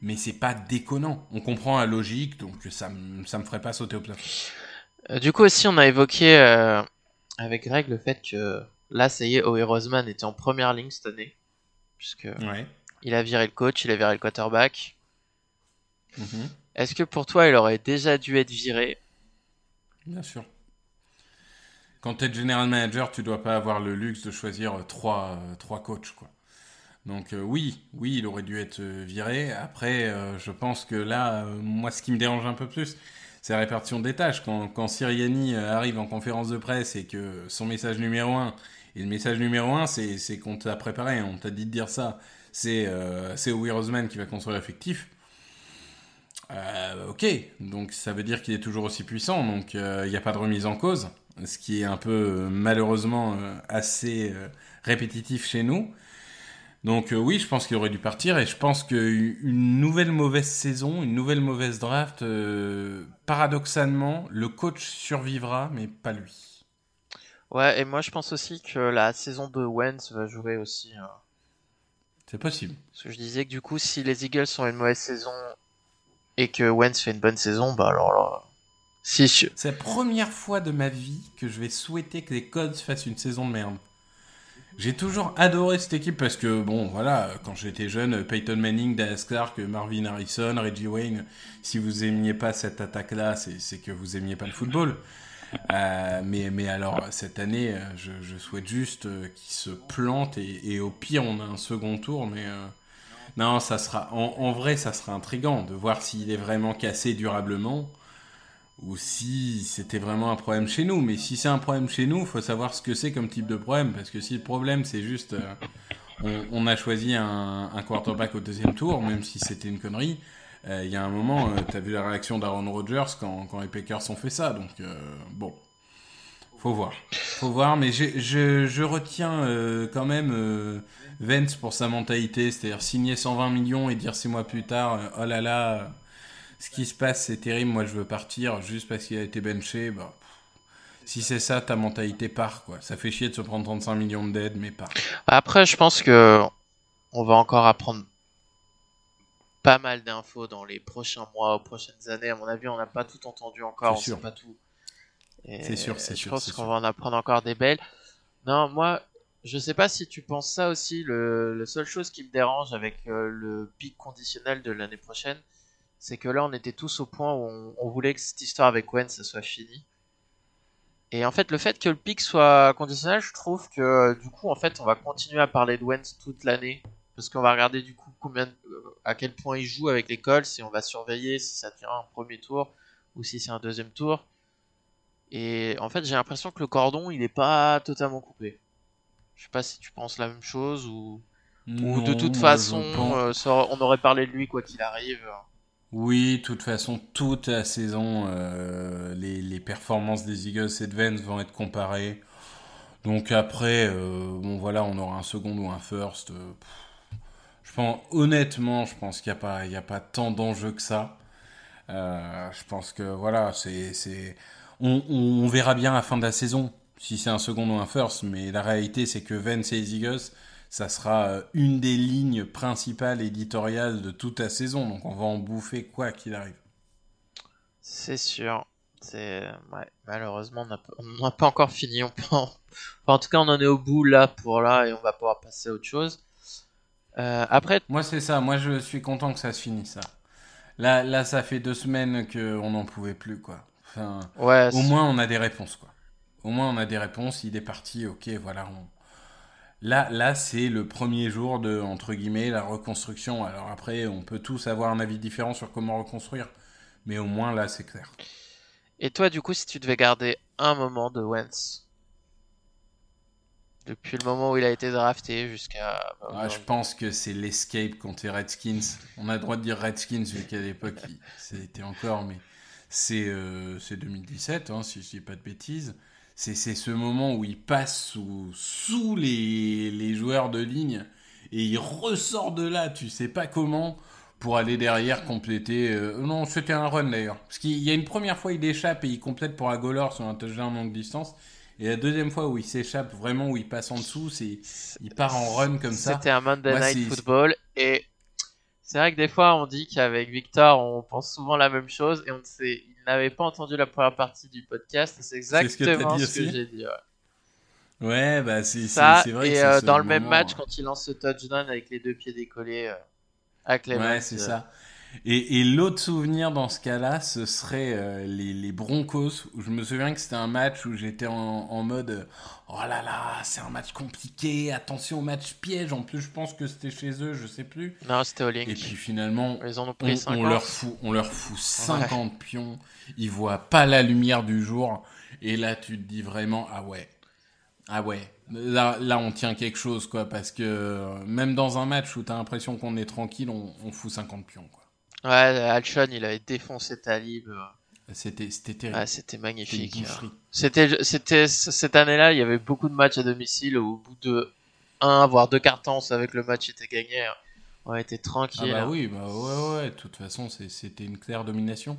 mais c'est pas déconnant. On comprend la logique, donc ça, ça me ferait pas sauter au plafond. Euh, du coup aussi, on a évoqué euh, avec Greg le fait que là, ça y est, Owe Roseman était en première ligne cette année, puisque ouais. Il a viré le coach, il a viré le quarterback. Mhm. Est-ce que pour toi, il aurait déjà dû être viré? Bien sûr. Quand tu es general manager, tu dois pas avoir le luxe de choisir trois, trois coachs. Quoi. Donc euh, oui, oui, il aurait dû être viré. Après, euh, je pense que là, euh, moi, ce qui me dérange un peu plus, c'est la répartition des tâches. Quand, quand Siriani arrive en conférence de presse et que son message numéro un, et le message numéro un, c'est qu'on t'a préparé, on t'a dit de dire ça, c'est euh, Roseman qui va construire l'effectif. Euh, ok, donc ça veut dire qu'il est toujours aussi puissant, donc euh, il n'y a pas de remise en cause, ce qui est un peu euh, malheureusement assez répétitif chez nous. Donc oui, je pense qu'il aurait dû partir et je pense qu'une nouvelle mauvaise saison, une nouvelle mauvaise draft, paradoxalement, le coach survivra, mais pas lui. Ouais, et moi je pense aussi que la saison de Wentz va jouer aussi c'est possible. Parce que je disais que du coup, si les Eagles ont une mauvaise saison et que Wentz fait une bonne saison, bah alors là. Si C'est la première fois de ma vie que je vais souhaiter que les Codes fassent une saison de merde. J'ai toujours adoré cette équipe parce que, bon, voilà, quand j'étais jeune, Peyton Manning, Dallas Clark, Marvin Harrison, Reggie Wayne, si vous aimiez pas cette attaque-là, c'est que vous aimiez pas le football. Euh, mais, mais alors, cette année, euh, je, souhaite juste euh, qu'il se plante et, au pire, on a un second tour. Mais non, ça sera, en, vrai, ça sera intrigant de voir s'il est vraiment cassé durablement ou si c'était vraiment un problème chez nous. Mais si c'est un problème chez nous, faut savoir ce que c'est comme type de problème. Parce que si le problème, c'est juste. on, a choisi un, quarterback au deuxième tour, même si c'était une connerie. Euh, il y a un moment, euh, tu as vu la réaction d'Aaron Rodgers quand, quand, les Packers ont fait ça. Donc, euh, bon, faut voir. Faut voir, mais je, je, retiens quand même Vance pour sa mentalité, c'est-à-dire signer 120 millions et dire six mois plus tard, oh là là, ce qui se passe c'est terrible, moi je veux partir juste parce qu'il a été benché. Bah, si c'est ça, ta mentalité part. Quoi. Ça fait chier de se prendre 35 millions de dettes, mais part. Après, je pense que on va encore apprendre pas mal d'infos dans les prochains mois, aux prochaines années. À mon avis, on n'a pas tout entendu encore, on sait pas tout. C'est sûr, c'est sûr. Je pense qu'on va en apprendre encore des belles. Non, moi, je sais pas si tu penses ça aussi. Le, la seule chose qui me dérange avec euh, le pic conditionnel de l'année prochaine, c'est que là, on était tous au point où on, voulait que cette histoire avec Wentz ça soit fini. Et en fait, le fait que le pic soit conditionnel, je trouve que du coup, en fait, on va continuer à parler de Wentz toute l'année parce qu'on va regarder du coup combien, euh, à quel point il joue avec l'école, si on va surveiller si ça tient un premier tour ou si c'est un deuxième tour. Et en fait, j'ai l'impression que le cordon, il n'est pas totalement coupé. Je sais pas si tu penses la même chose ou, ou de toute façon, euh, on aurait parlé de lui quoi qu'il arrive. Oui, de toute façon, toute la saison, euh, les, performances des Eagles et de Vance vont être comparées. Donc après, euh, voilà, on aura un second ou un first. euh, je pense, honnêtement, je pense qu'il n'y a pas, a pas tant d'enjeux que ça. Je pense que voilà, c'est, c'est, on, on- on verra bien à la fin de la saison si c'est un second ou un first. Mais la réalité, c'est que Vance et les Eagles, ça sera euh, une des lignes principales éditoriales de toute la saison. Donc on va en bouffer quoi qu'il arrive. C'est sûr. C'est ouais, malheureusement on n'a pas- on encore fini. On peut en... enfin, en tout cas, on en est au bout là pour là et on va pouvoir passer à autre chose. Euh, après, Moi, c'est ça. Moi, je suis content que ça se finisse, ça. Là, là ça fait deux semaines qu'on n'en pouvait plus, quoi. Enfin, ouais, au moins, on a des réponses, quoi. Au moins, on a des réponses. Il est parti, ok, voilà. on- Là, là c'est le premier jour de, entre guillemets, la reconstruction. Alors après, on peut tous avoir un avis différent sur comment reconstruire. Mais au moins, là, c'est clair. Et toi, du coup, si tu devais garder un moment de Wentz, depuis le moment où il a été drafté jusqu'à. bah, Ah, je pense que c'est l'escape contre les Redskins. On a le droit de dire Redskins vu qu'à l'époque c'était encore, mais c'est euh, c'est 2017, hein, si je dis pas de bêtises. C'est c'est ce moment où il passe sous, sous les, les joueurs de ligne et il ressort de là, tu sais pas comment, pour aller derrière compléter. euh, non, c'était un run d'ailleurs. Parce qu'il y a une première fois il échappe et il complète pour la goal sur un touchdown longue distance. Et la deuxième fois où il s'échappe vraiment, où il passe en dessous, c'est il part en run comme ça. C'était un Monday Moi, Night Football et c'est vrai que des fois on dit qu'avec Victor on pense souvent la même chose et on sait, n'avait pas entendu la première partie du podcast c'est ce que t'as exactement ce que j'ai dit. ouais. Ouais, bah c'est vrai et euh, ce dans le même moment, match euh, quand il lance ce touchdown avec les deux pieds décollés euh, à Clemens. Ouais, c'est ça. Et, et l'autre souvenir dans ce cas-là, ce serait euh, les, les Broncos, où je me souviens que c'était un match où j'étais en, en mode Oh là là, c'est un match compliqué, attention au match piège. En plus, je pense que c'était chez eux, je sais plus. Non, c'était au Link. Et puis finalement, Ils en ont on, pris on 50. leur fout, on leur fout 50 pions. Ils voient pas la lumière du jour. Et là, tu te dis vraiment, ah ouais, ah ouais. Là, là, on tient quelque chose, quoi, parce que euh, même dans un match où t'as l'impression qu'on est tranquille, on, on fout 50 pions, quoi. Ouais, Alshon, il avait défoncé Talib. euh, C'était, c'était terrible. C'était C'était magnifique. hein. boucherie. C'était, c'était cette année-là, il y avait beaucoup de matchs à domicile où au bout de un voire deux cartons, on savait que le match était gagné. hein. On était Ah tranquille. bah hein. oui, bah ouais, ouais, de toute façon, c'était une claire domination.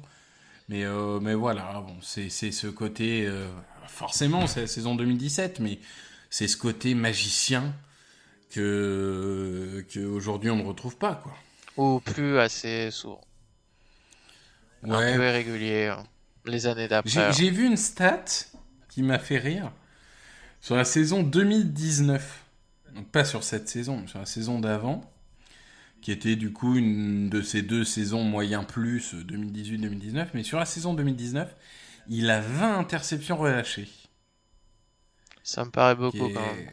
Mais, euh, mais voilà, bon, c'est c'est ce côté, euh, forcément, c'est la saison 2017, mais c'est ce côté magicien que, que aujourd'hui on ne retrouve pas, quoi. Ou plus assez souvent. Un peu Ouais, irrégulier. hein. Les années d'après. j'ai hein. j'ai vu une stat qui m'a fait rire sur la saison 2019. Donc pas sur cette saison, mais sur la saison d'avant, qui était du coup une de ces deux saisons moyen plus 2018-2019. Mais sur la saison 2019, il a 20 interceptions relâchées. Ça me paraît beaucoup est- quand même.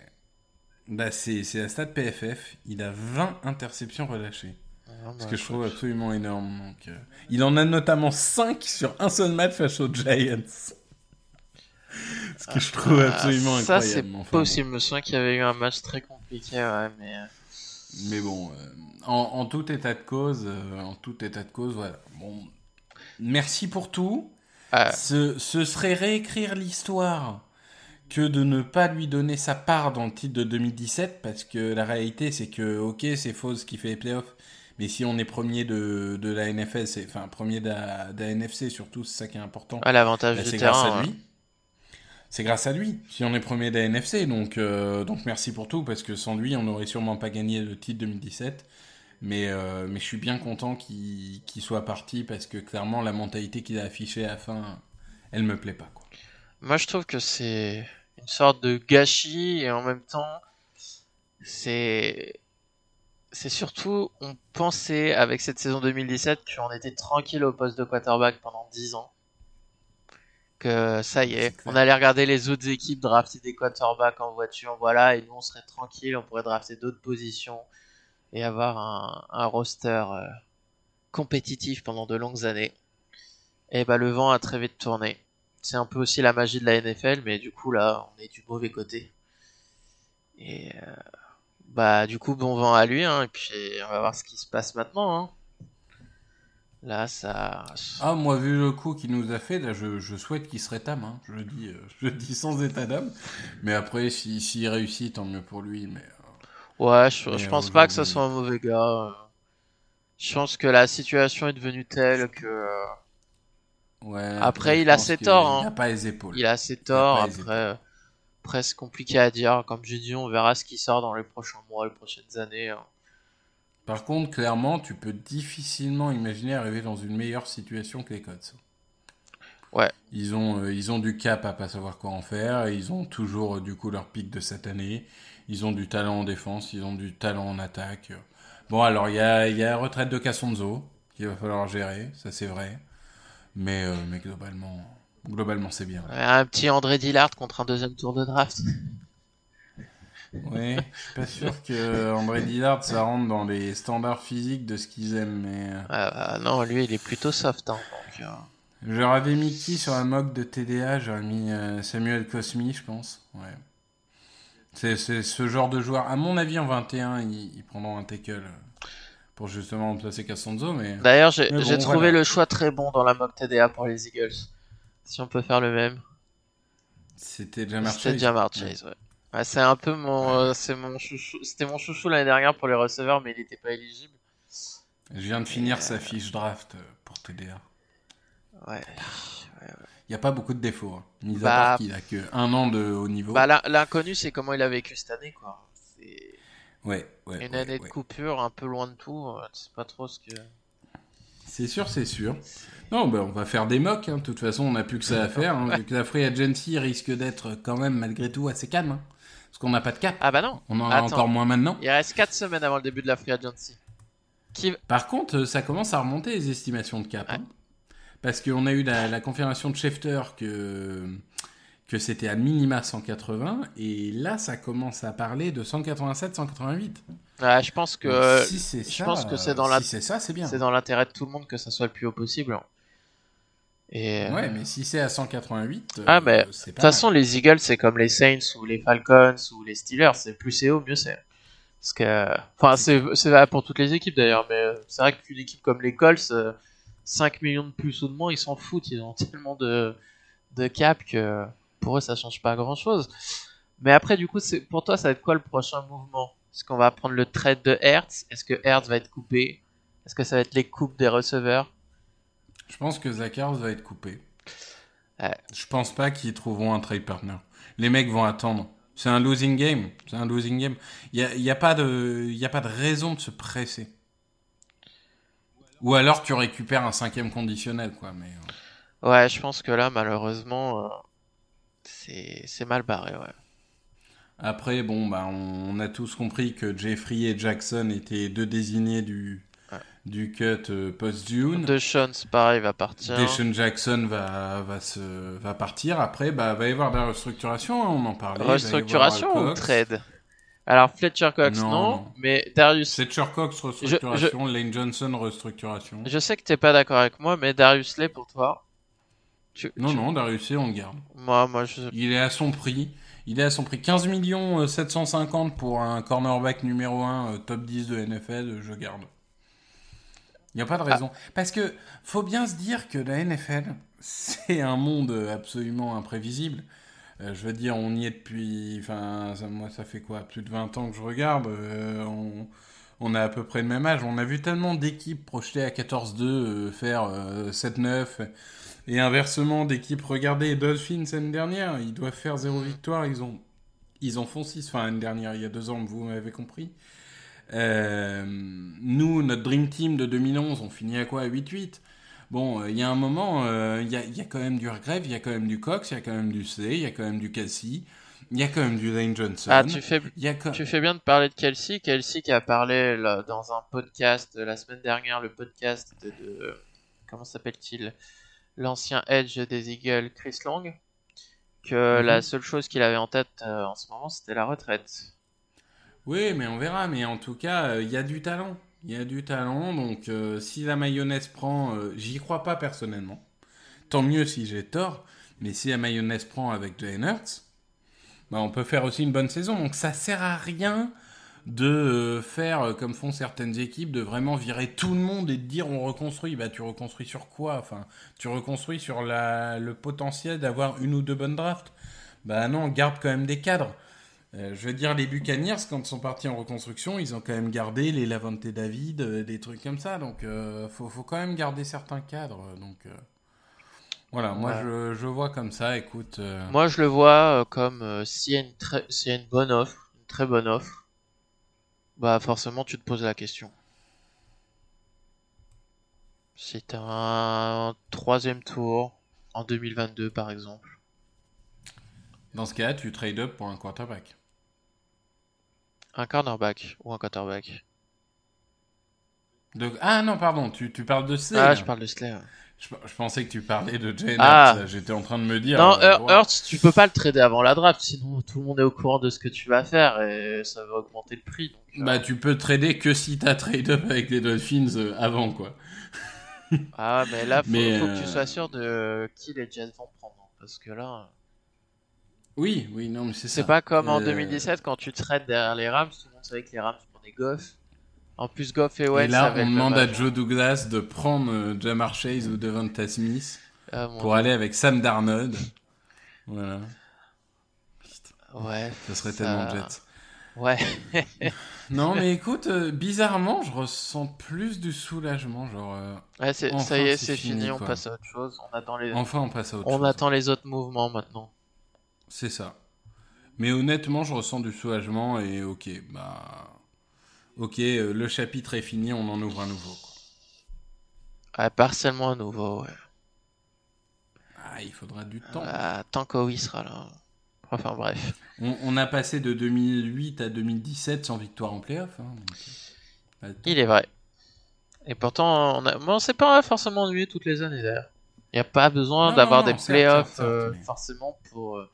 Bah, c'est c'est la stat PFF. Il a 20 interceptions relâchées. Ah, Ce bah, que je trouve absolument énorme. Donc, euh, il en a notamment 5 sur un seul match face aux Giants. Ce que je trouve Ah, absolument Ça, incroyable. c'est mais enfin, possible. Je me souviens qu'il y avait eu un match très compliqué, ouais, mais. Mais bon, euh, en, en tout état de cause, euh, en tout état de cause, voilà. Bon, merci pour tout. euh, Ce, ce serait réécrire l'histoire que de ne pas lui donner sa part dans le titre de 2017, parce que la réalité, c'est que, ok, c'est Foz qui fait les playoffs, mais si on est premier de, de la NFL, c'est, enfin, premier de la, de la NFC surtout, c'est ça qui est important. ah, l'avantage Bah, du grâce terrain. à lui. C'est grâce à lui si on est premier de la NFC. Donc, euh, donc merci pour tout, parce que sans lui, on n'aurait sûrement pas gagné le titre 2017. Mais, euh, mais je suis bien content qu'il soit parti, parce que clairement, la mentalité qu'il a affichée à la fin, elle me plaît pas. Moi, je trouve que c'est une sorte de gâchis et en même temps, c'est c'est surtout on pensait avec cette saison 2017 qu'on était tranquille au poste de quarterback pendant 10 ans. Que ça y est, on allait regarder les autres équipes drafter des quarterbacks en voiture, voilà, et nous on serait tranquille, on pourrait drafter d'autres positions et avoir un, un roster euh, compétitif pendant de longues années. Et bah le vent a très vite tourné. C'est un peu aussi la magie de la NFL, mais du coup là, on est du mauvais côté. Et euh, bah du coup, bon vent à lui, hein, et puis on va voir ce qui se passe maintenant. Hein. Là, ça. Ah, moi, vu le coup qu'il nous a fait, là, je, je souhaite qu'il se rétame. Hein. Je, le dis, euh, je le dis sans état d'âme. Mais après, s'il si, réussit, tant mieux pour lui. Mais, euh, ouais, je, je pense pas que ce soit un mauvais gars. Je pense que la situation est devenue telle que. euh, Ouais, Après, je il a ses torts, Il hein. n'a pas les épaules. Il a ses torts. Après, euh, presque compliqué à dire. Comme j'ai dit, on verra ce qui sort dans les prochains mois, les prochaines années. hein. Par contre, clairement, tu peux difficilement imaginer arriver dans une meilleure situation que les Cots. Ouais. Ils ont, euh, ils ont du cap à pas savoir quoi en faire. Ils ont toujours, euh, du coup, leur pic de cette année. Ils ont du talent en défense. Ils ont du talent en attaque. Bon, alors, il y a, y a la retraite de Cassonzo qu'il va falloir gérer. Ça, c'est vrai. Mais, euh, mais globalement, globalement c'est bien. Ouais, Un petit André Dillard contre un deuxième tour de draft. Oui, je suis pas *laughs* sûr que André Dillard, ça rentre dans les standards physiques de ce qu'ils aiment. Mais euh, Ah, bah, non, lui, il est plutôt soft. Hein, donc, euh, j'aurais mis qui sur un mock de TDA J'aurais mis euh, Samuel Cosmi, je pense. Ouais. C'est c'est ce genre de joueur. À mon avis, en 21, ils, ils prendront un tackle pour justement remplacer Cassonzo. Mais D'ailleurs, j'ai bon, trouvé voilà. le choix très bon dans la mock TDA pour les Eagles. Si on peut faire le même. c'était Jamar C'était Chase. Jamar Chase, ouais. Ouais, c'est un peu mon, euh, c'est mon chouchou. C'était mon chouchou l'année dernière pour les receveurs, mais il n'était pas éligible. Je viens de finir sa fiche draft euh, pour TDA. Ouais. Il n'y a pas beaucoup de défauts. hein. Mis à Bah- part qu'il a que un an de haut niveau. Bah, l'in- l'inconnu, c'est comment il a vécu cette année, quoi. C'est ouais, ouais. une ouais, année de coupure, un peu loin de tout. euh, sais pas trop ce que. C'est sûr, c'est sûr. Non, bah, on va faire des mocks. hein. De toute façon, on n'a plus que ça à *laughs* faire. hein, vu que la free agency risque d'être quand même, malgré tout, assez calme. Parce qu'on n'a pas de cap. Ah bah non. On en a encore moins maintenant. Il reste 4 semaines avant le début de la free agency. Qui... Par contre, euh, ça commence à remonter les estimations de cap. Ouais. hein. Parce qu'on a eu la, la confirmation de Schefter que, que c'était à minima 180. Et là, ça commence à parler de 187-188. Ouais, je pense que si c'est je ça, pense que c'est dans la- si c'est ça, c'est bien. c'est dans l'intérêt de tout le monde que ça soit le plus haut possible. Et euh, Ouais, mais si c'est à 188, euh, Ah, mais, De toute façon, les Eagles, c'est comme les Saints ou les Falcons ou les Steelers. C'est plus c'est haut, mieux c'est. Parce que, enfin, c'est valable pour toutes les équipes d'ailleurs, mais euh, c'est vrai qu'une équipe comme les Colts, euh, 5 millions de plus ou de moins, ils s'en foutent. Ils ont *laughs* tellement de, de cap que pour eux, ça change pas grand chose. Mais après, du coup, pour toi, ça va être quoi le prochain mouvement? Est-ce qu'on va prendre le trade de Hertz? Est-ce que Hertz va être coupé? Est-ce que ça va être les coupes des receveurs? Je pense que Zachar va être coupé. Je pense pas qu'ils trouveront un trade partner. Les mecs vont attendre. C'est un losing game. C'est un losing game. Il n'y a, y a, pas de- y a pas de raison de se presser. Ou alors tu récupères un cinquième conditionnel, quoi. Mais euh, Ouais, je pense que là, malheureusement, euh, c'est c'est mal barré, ouais. après, bon, bah, on, on a tous compris que Jeffrey et Jackson étaient deux désignés du. Du cut euh, post-June. Deshaun, c'est pareil, va partir. Deshaun Jackson va, va, se, va partir. Après, bah, va y avoir de la restructuration, hein, on en parlait. Restructuration ou trade? Alors, Fletcher Cox, Non, non, non. mais Darius. Fletcher Cox, restructuration. Lane Johnson, restructuration. Je sais que t'es pas d'accord avec moi, mais Darius Lay pour toi. Tu- Non, tu- non, Darius, on le garde. Moi, moi, je. Il est à son prix. Il est à son prix 15 millions euh, 750 pour un cornerback numéro 1 euh, top 10 de NFL, euh, je garde. Il n'y a pas de raison. Parce que faut bien se dire que la NFL, *laughs* c'est un monde absolument imprévisible. Euh, je veux dire, on y est depuis. Enfin, ça- moi, ça fait quoi Plus de 20 ans que je regarde. euh, on, on a à peu près le même âge. On a vu tellement d'équipes projetées à 14-2 euh, faire euh, 7-9. Et inversement, d'équipes, regardez les Dolphins l'année dernière, ils doivent faire zéro victoire, ils ont ils en font 6, enfin l'année dernière, il y a deux ans, vous m'avez compris. Euh, nous, notre Dream Team de 2011, on finit à quoi À 8-8 Bon, euh, il y a un moment, euh, il y, a, il y a quand même du Regrave, il y a quand même du Cox, il y a quand même du C, il y a quand même du Cassie, il y a quand même du Lane Johnson. Ah, tu fais, Il y a quand- tu fais bien de parler de Kelsey. Kelsey qui a parlé là, dans un podcast la semaine dernière, le podcast de. de- comment s'appelle-t-il? L'ancien Edge des Eagles, Chris Long. Que Mhm. la seule chose qu'il avait en tête euh, en ce moment, c'était la retraite. Oui, mais on verra. Mais en tout cas, euh, il y a du talent. Il y a du talent. Donc, euh, si la mayonnaise prend, euh, j'y crois pas personnellement. Tant mieux si j'ai tort. Mais si la mayonnaise prend avec Jalen Hurts, bah, on peut faire aussi une bonne saison. Donc, ça sert à rien de faire comme font certaines équipes, de vraiment virer tout le monde et de dire on reconstruit. Bah tu reconstruis sur quoi? Enfin, tu reconstruis sur la, le potentiel d'avoir une ou deux bonnes drafts. Bah non, garde quand même des cadres. Euh, je veux dire, les Buccaneers, quand ils sont partis en reconstruction, ils ont quand même gardé les Lavante David, euh, des trucs comme ça. Donc, euh, faut, faut quand même garder certains cadres. Donc, voilà, moi, Ouais. je, je vois comme ça. Écoute, Moi, je le vois comme s'il y, y a une bonne offre, une très bonne offre, bah forcément, tu te poses la question. T'as un troisième tour en 2022, par exemple. dans ce cas, tu trade up pour un quarterback. Un cornerback ou un quarterback. Ah non, pardon, tu, tu parles de Slay. Ah, je parle de Slayer. Je, je pensais que tu parlais de Jane Ah. J'étais en train de me dire. Non, euh. Hurts, tu peux pas le trader avant la draft, sinon tout le monde est au courant de ce que tu vas faire et ça va augmenter le prix. donc, euh, Bah, tu peux trader que si t'as trade up avec les Dolphins euh, avant, quoi. Ah, mais là, faut, Mais, faut que tu euh, sois sûr de qui les Jets vont prendre. hein, Parce que là, Oui, oui, non, mais c'est ça. c'est pas comme en Euh, 2017 quand tu trades derrière les Rams, tout le monde savait que les Rams prenaient Goff. En plus, Goff et Wentz et là, on demande à. Joe Douglas de prendre euh, Jamar Chase ou Devonta Smith Ah, pour aller avec Sam Darnold. Voilà, Ouais, ça serait ça- tellement Jets. Ouais. *laughs* Non, mais écoute, euh, bizarrement, je ressens plus du soulagement. Genre, euh, Ouais, Enfin, ça y est, c'est fini, fini, on passe à autre chose. On attend les, enfin, on passe à autre on chose. attend les autres mouvements maintenant. C'est ça. Mais honnêtement, je ressens du soulagement et ok, bah. Ok, euh, le chapitre est fini, on en ouvre un nouveau. quoi. Ouais, partiellement à nouveau, ouais. Ah, il faudra du temps. Ah, tant qu'Owi sera là. Enfin bref. On, on a passé de 2008 à 2017 sans victoire en playoff. Hein, donc, euh. Il est vrai. Et pourtant, on a... s'est pas forcément ennuyé toutes les années d'ailleurs. Il n'y a pas besoin d'avoir des playoffs euh, forcément pour. euh,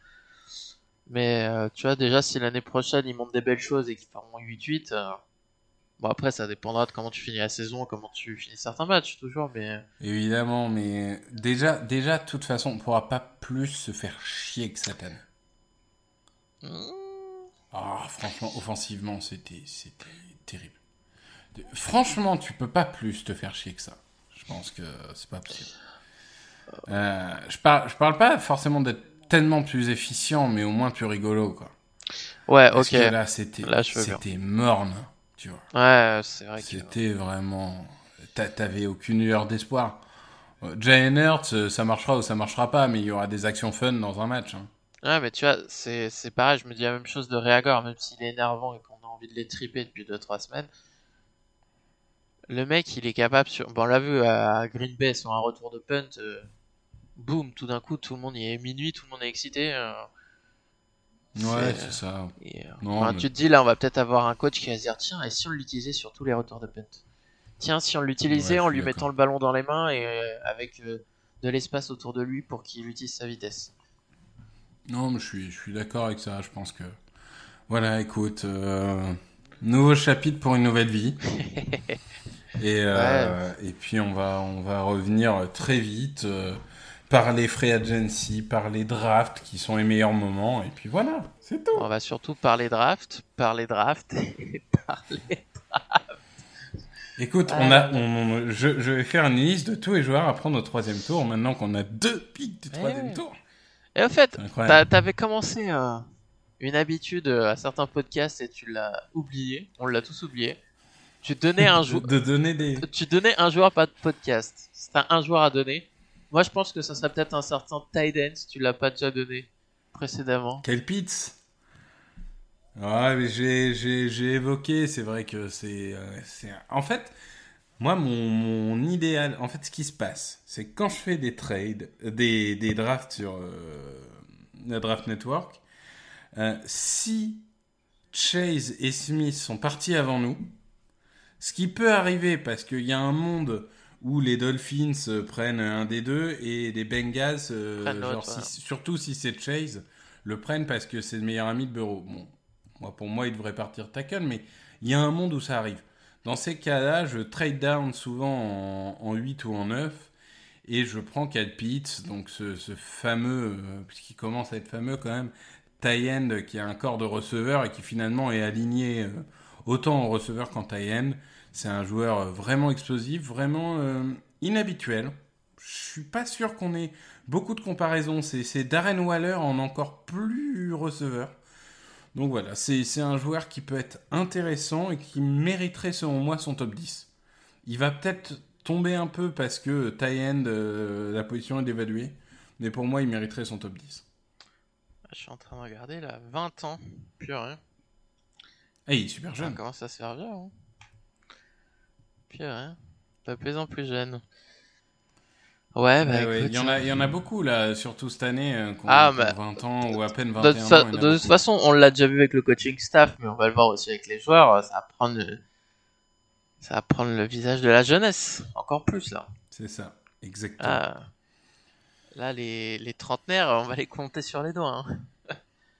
Mais euh, tu vois, déjà, si l'année prochaine ils montent des belles choses et qu'ils feront 8-8, euh, bon après ça dépendra de comment tu finis la saison, comment tu finis certains matchs toujours, mais. Évidemment, mais déjà, déjà, de toute façon, on pourra pas plus se faire chier que cette année. Ah, franchement, offensivement, c'était, c'était terrible. De- Franchement, tu peux pas plus te faire chier que ça. Je pense que c'est pas possible. Euh, je parle, je parle pas forcément d'être tellement plus efficient, mais au moins plus rigolo, quoi. Ouais, Parce ok. que là, c'était, c'était morne, tu vois. Ouais, c'est vrai que. C'était vraiment. t'a- T'avais aucune lueur d'espoir. Jalen Hurts, euh, ça marchera ou ça marchera pas, mais il y aura des actions fun dans un match. hein. Ouais, mais tu vois, c'est c'est pareil, je me dis la même chose de Reagor, même s'il est énervant et qu'on a envie de les triper depuis 2-3 semaines. Le mec, il est capable sur. Bon, on l'a vu à Green Bay sur un retour de punt. euh, Boum, tout d'un coup, tout le monde y est minuit, tout le monde est excité. euh, Ouais, C'est- ça. et, euh, Non, enfin, mais- Tu te dis, là, on va peut-être avoir un coach qui va se dire tiens, et si on l'utilisait sur tous les retours de punt? Tiens, si on l'utilisait Ouais, en lui mettant le ballon dans les mains et euh, avec euh, de l'espace autour de lui pour qu'il utilise sa vitesse. Non, mais je suis, je suis d'accord avec ça. Je pense que. Voilà, écoute. euh, Nouveau chapitre pour une nouvelle vie. *laughs* et, euh, et puis, on va, on va revenir très vite euh, par les free agency, par les drafts qui sont les meilleurs moments. Et puis voilà, c'est tout. On va surtout parler draft, parler draft et *laughs* parler. Écoute, Ah. on a, on- on- je, je vais faire une liste de tous les joueurs à prendre au troisième tour, maintenant qu'on a deux pics du troisième ouais. tour. Et au fait, t'avais commencé euh, une habitude euh, à certains podcasts et tu l'as oublié. On l'a tous oublié. Tu donnais un *laughs* joueur, de donner des. tu donnais un joueur pas de podcast. Si t'as un joueur à donner, moi je pense que ça serait peut-être un certain Tiden si tu l'as pas déjà donné précédemment. Quel Pitts Ouais, mais j'ai, évoqué, c'est vrai que c'est, euh. En fait, moi, mon, mon idéal... En fait, ce qui se passe, c'est que quand je fais des trades, des, des drafts sur euh, le Draft Network, euh, si Chase et Smith sont partis avant nous, ce qui peut arriver parce qu'il y a un monde où les Dolphins euh, prennent un des deux et les Bengals, euh, genre, si- surtout si c'est Chase, le prennent parce que c'est le meilleur ami de Bureau. Bon, moi, pour moi, il devrait partir tackle, mais il y a un monde où ça arrive. Dans ces cas-là, je trade down souvent en, en 8 ou en 9 et je prends Cal Pitts, donc ce, ce fameux, euh, puisqu'il commence à être fameux quand même, tie end qui a un corps de receveur et qui finalement est aligné euh, autant en receveur qu'en tie-end. C'est un joueur euh, vraiment explosif, vraiment euh, inhabituel. Je suis pas sûr qu'on ait beaucoup de comparaisons. C'est Darren Waller en encore plus receveur. Donc voilà, c'est un joueur qui peut être intéressant et qui mériterait selon moi son top 10. Il va peut-être tomber un peu parce que tie-end, euh, la position est évaluée. Mais pour moi, il mériterait son top 10. Je suis en train de regarder là, 20 ans, plus rien. Ah, il est super jeune. Ça commence à se faire vieux. Hein. Plus rien. Pas plus en plus jeune. Ouais, bah Ouais, ouais, écoute, Il y, en a, euh, il y en a beaucoup là, surtout cette année, euh, Ah, bah, 20 ans ou à peine De, 21 toute ans. de toute façon, on l'a déjà vu avec le coaching staff, mais on va le voir aussi avec les joueurs. Ça va prendre, le- ça va prendre le visage de la jeunesse, encore plus là. C'est ça, exactement. Ah, là, les, les trentenaires, on va les compter sur les doigts. hein.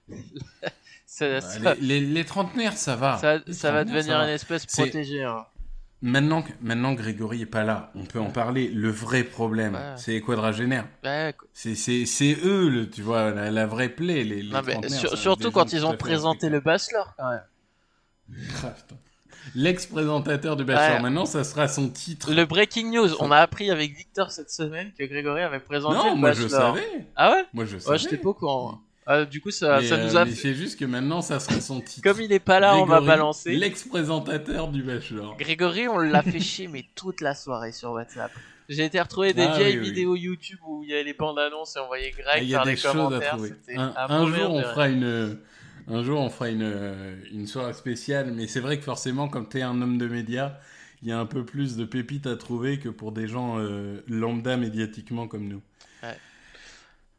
*laughs* ça, Bah, ça- les, les, les trentenaires, ça va. ça- va devenir une espèce protégée. hein. Maintenant, que- maintenant, que Grégory est pas là, on peut en parler. Le vrai problème, Ouais. c'est les quadragénaires. Ouais, C'est, c'est, c'est eux, le, tu vois, la, la vraie plaie. Les, les non, mais trentenaires, sur- ça, surtout quand ils ont présenté le Bachelor quand même. L'ex-présentateur du Bachelor, Ouais. maintenant, ça sera son titre. Le breaking news, on a appris avec Victor cette semaine que Grégory avait présenté Non, le moi je Bachelor. savais. Ah ouais? Moi je savais. Ouais, j'étais pas au courant. Ah, du coup, ça, Mais, ça euh, nous a mais fait... c'est juste que maintenant, ça sera son titre. Comme il est pas là, on va balancer. L'ex-présentateur du Bachelor. Grégory, on l'a fait chier, mais toute la soirée sur WhatsApp. J'ai été retrouver des Ah, vieilles oui, oui. vidéos YouTube où il y avait les bandes annonces et on voyait Greg Il y a faire des des choses à commentaires. Un, un jour, on fera une. Un jour, on fera une, une soirée spéciale, mais c'est vrai que forcément, comme tu es un homme de médias, il y a un peu plus de pépites à trouver que pour des gens euh, lambda médiatiquement comme nous.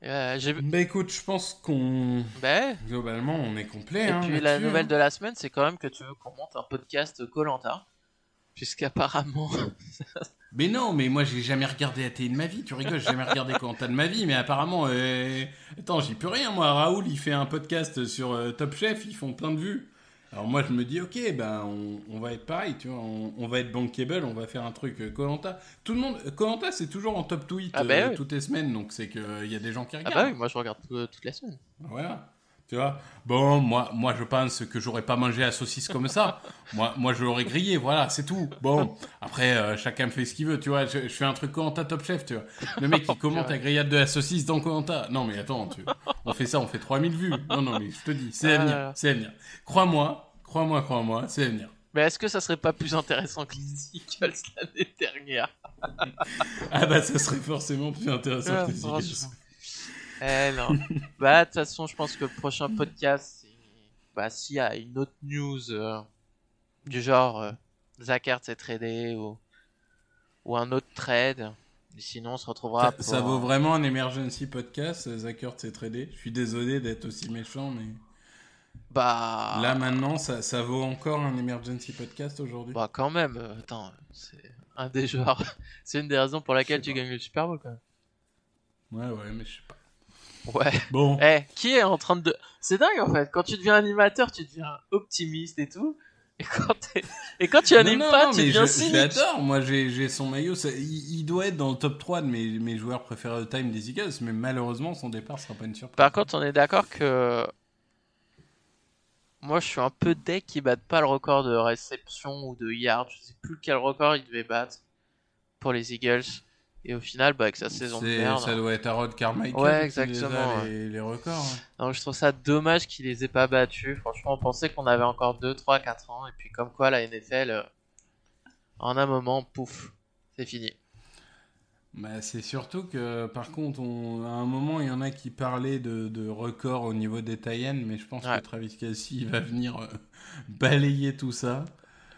Euh, Bah écoute, je pense qu'on. Ben, Globalement, on est complet. et hein, puis la nouvelle hein. de la semaine, c'est quand même que tu veux qu'on monte un podcast Colanta. Puisqu'apparemment. *laughs* Mais non, mais moi j'ai jamais regardé télé de ma vie. Tu rigoles, j'ai jamais regardé Quentin de ma vie. Mais apparemment, euh... attends, j'y peux rien. Moi, Raoul, il fait un podcast sur euh, Top Chef, ils font plein de vues. Alors moi, je me dis, ok, ben on, on va être pareil, tu vois, on, on va être bankable, on va faire un truc euh, Colanta. Tout le monde, Colanta, c'est toujours en top tweet Ah euh, bah oui. toutes les semaines, donc c'est qu'il y a des gens qui Ah regardent. bah oui, moi je regarde tout- toutes les semaines. Voilà. Tu vois Bon, moi, moi, je pense que j'aurais pas mangé la saucisse comme ça. *laughs* moi, moi, je l'aurais grillé, voilà, c'est tout. Bon, après, euh, chacun fait ce qu'il veut, tu vois. Je, je fais un truc Colanta Top Chef, tu vois. Le mec, il commente la grillade de la saucisse dans Colanta. Non, mais attends, tu on fait ça, on fait 3000 vues. Non, non, mais je te dis, c'est à Ah c'est à venir. Crois-moi, crois-moi, crois-moi, c'est à venir. Mais est-ce que ça serait pas plus intéressant que les Eagles l'année dernière? Ah bah, ça serait forcément plus intéressant Ah, que les Eagles. Eh non. *laughs* bah, de toute façon, je pense que le prochain podcast, bah, s'il y a une autre news euh, du genre euh, Zach Ertz est tradé ou, ou un autre trade, sinon on se retrouvera Ça, pour... ça vaut vraiment un emergency podcast, euh, Zach Ertz est tradé. Je suis désolé d'être aussi méchant, mais... Bah... Là maintenant, ça, ça vaut encore un emergency podcast aujourd'hui. Bah quand même, euh, attends, c'est un des joueurs... *laughs* c'est une des raisons pour laquelle tu pas. gagnes le Super Bowl quand même. Ouais, ouais, mais je sais. Ouais. Bon, *laughs* Eh, qui est en train de... C'est dingue en fait, quand tu deviens animateur, tu deviens optimiste et tout. Et quand, et quand tu animes non, pas, non, tu deviens je, je cynique. l'adore. Moi, j'ai son maillot. ça- il, il doit être dans le top 3 de mes, mes joueurs préférés de time des Eagles, mais malheureusement, son départ sera pas une surprise. Par contre, on est d'accord que moi, je suis un peu deck qui batte pas le record de réception ou de yards. Je sais plus quel record il devait battre pour les Eagles. Et au final, bah, avec sa saison de merde. ça doit être Harold Carmichael Ouais, qui exactement, les, a, les, les records. Non, je trouve ça dommage qu'il les ait pas battus. Franchement, on pensait qu'on avait encore 2, 3, 4 ans. Et puis, comme quoi, la NFL, euh, en un moment, pouf, c'est fini. Bah, c'est surtout que, par contre, on, à un moment, il y en a qui parlaient de, de records au niveau des tie mais je pense Ouais. que Travis Kelsey va venir euh, *laughs* balayer tout ça.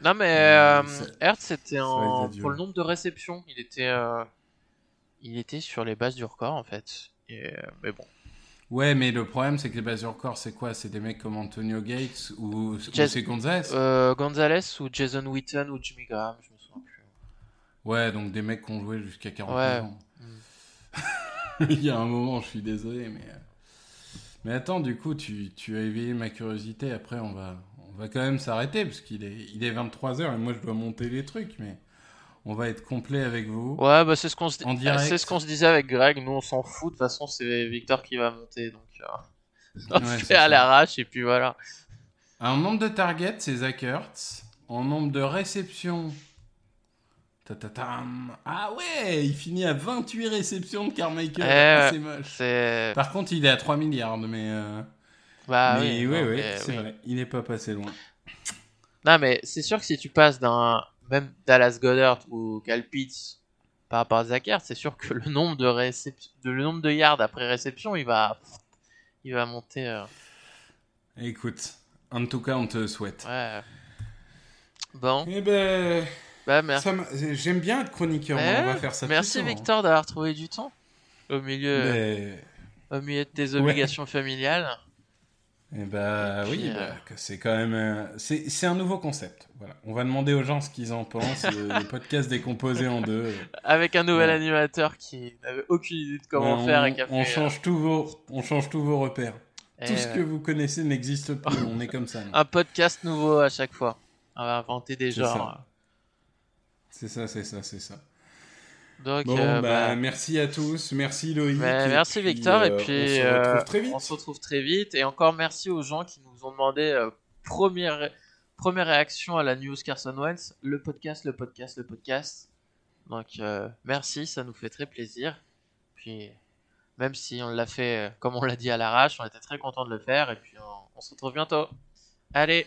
Non, mais Euh, Hertz, c'était en... pour le nombre de réceptions. Il était, il était sur les bases du record, en fait. Et, euh, mais bon. Ouais, mais le problème, c'est que les bases de record, c'est quoi? C'est des mecs comme Antonio Gates ou, ou Jas- c'est Gonzalez? Euh, Gonzalez ou Jason Witten ou Jimmy Graham, je me souviens plus. Ouais, donc des mecs qui ont joué jusqu'à 40 Ouais. ans. *laughs* Il y a un moment, je suis désolé, mais. euh, Mais attends, du coup, tu, tu as éveillé ma curiosité. Après, on va, on va quand même s'arrêter parce qu'il est, il est 23h et moi, je dois monter les trucs, mais on va être complet avec vous. Ouais, bah c'est ce qu'on se, c'est ce qu'on se disait avec Greg. Nous, on s'en fout. De toute façon, c'est Victor qui va monter, donc euh, on Ouais, c'est à l'arrache et puis voilà. En nombre de targets, c'est Zach Ertz. En nombre de réceptions. Ta-ta-tam. Ah ouais, il finit à 28 réceptions de Carmichael. Eh c'est moche. Par contre, il est à 3 milliards, mais. euh, Bah mais oui, ouais, non, ouais, mais c'est oui. vrai. Il n'est pas passé loin. Non, mais c'est sûr que si tu passes d'un. Même Dallas Goddard ou Cal Pitts par rapport à Zach Ertz, c'est sûr que *laughs* le nombre de, récep- de, le nombre de yards après réception, il va. Il va monter. euh, Écoute, en tout cas, on te souhaite. Ouais. Bon, Eh ben, bah merci. j'aime bien être chroniqueur. Ouais, on va faire ça. Merci souvent. Victor d'avoir trouvé du temps au milieu, Mais- au milieu de tes obligations familiales. Eh ben Et oui, bah, euh, que c'est quand même. euh, c'est c'est un nouveau concept. Voilà. On va demander aux gens ce qu'ils en pensent. le, *laughs* le podcast décomposé en deux. Avec un nouvel Ouais. animateur qui n'avait aucune idée de comment Ouais, faire on, et qui a on fait, change tous vos, on change tous vos repères. euh, Tout ce que euh, vous connaissez n'existe plus. on est comme ça. *laughs* un podcast nouveau à chaque fois. On va inventer des genres. C'est ça, c'est ça, c'est ça. Donc, Bon, euh, bah, bah, merci à tous. Merci Loïc. bah, merci puis, Victor. euh, et puis, on se euh, retrouve très vite. on se retrouve très vite. Et encore merci aux gens qui nous ont demandé euh, première, première réaction à la news Carson Wentz. Le podcast, le podcast, le podcast. Donc, euh, merci, ça nous fait très plaisir. Puis, même si on l'a fait, euh, comme on l'a dit à l'arrache, on était très content de le faire. Et puis, on, on se retrouve bientôt. Allez!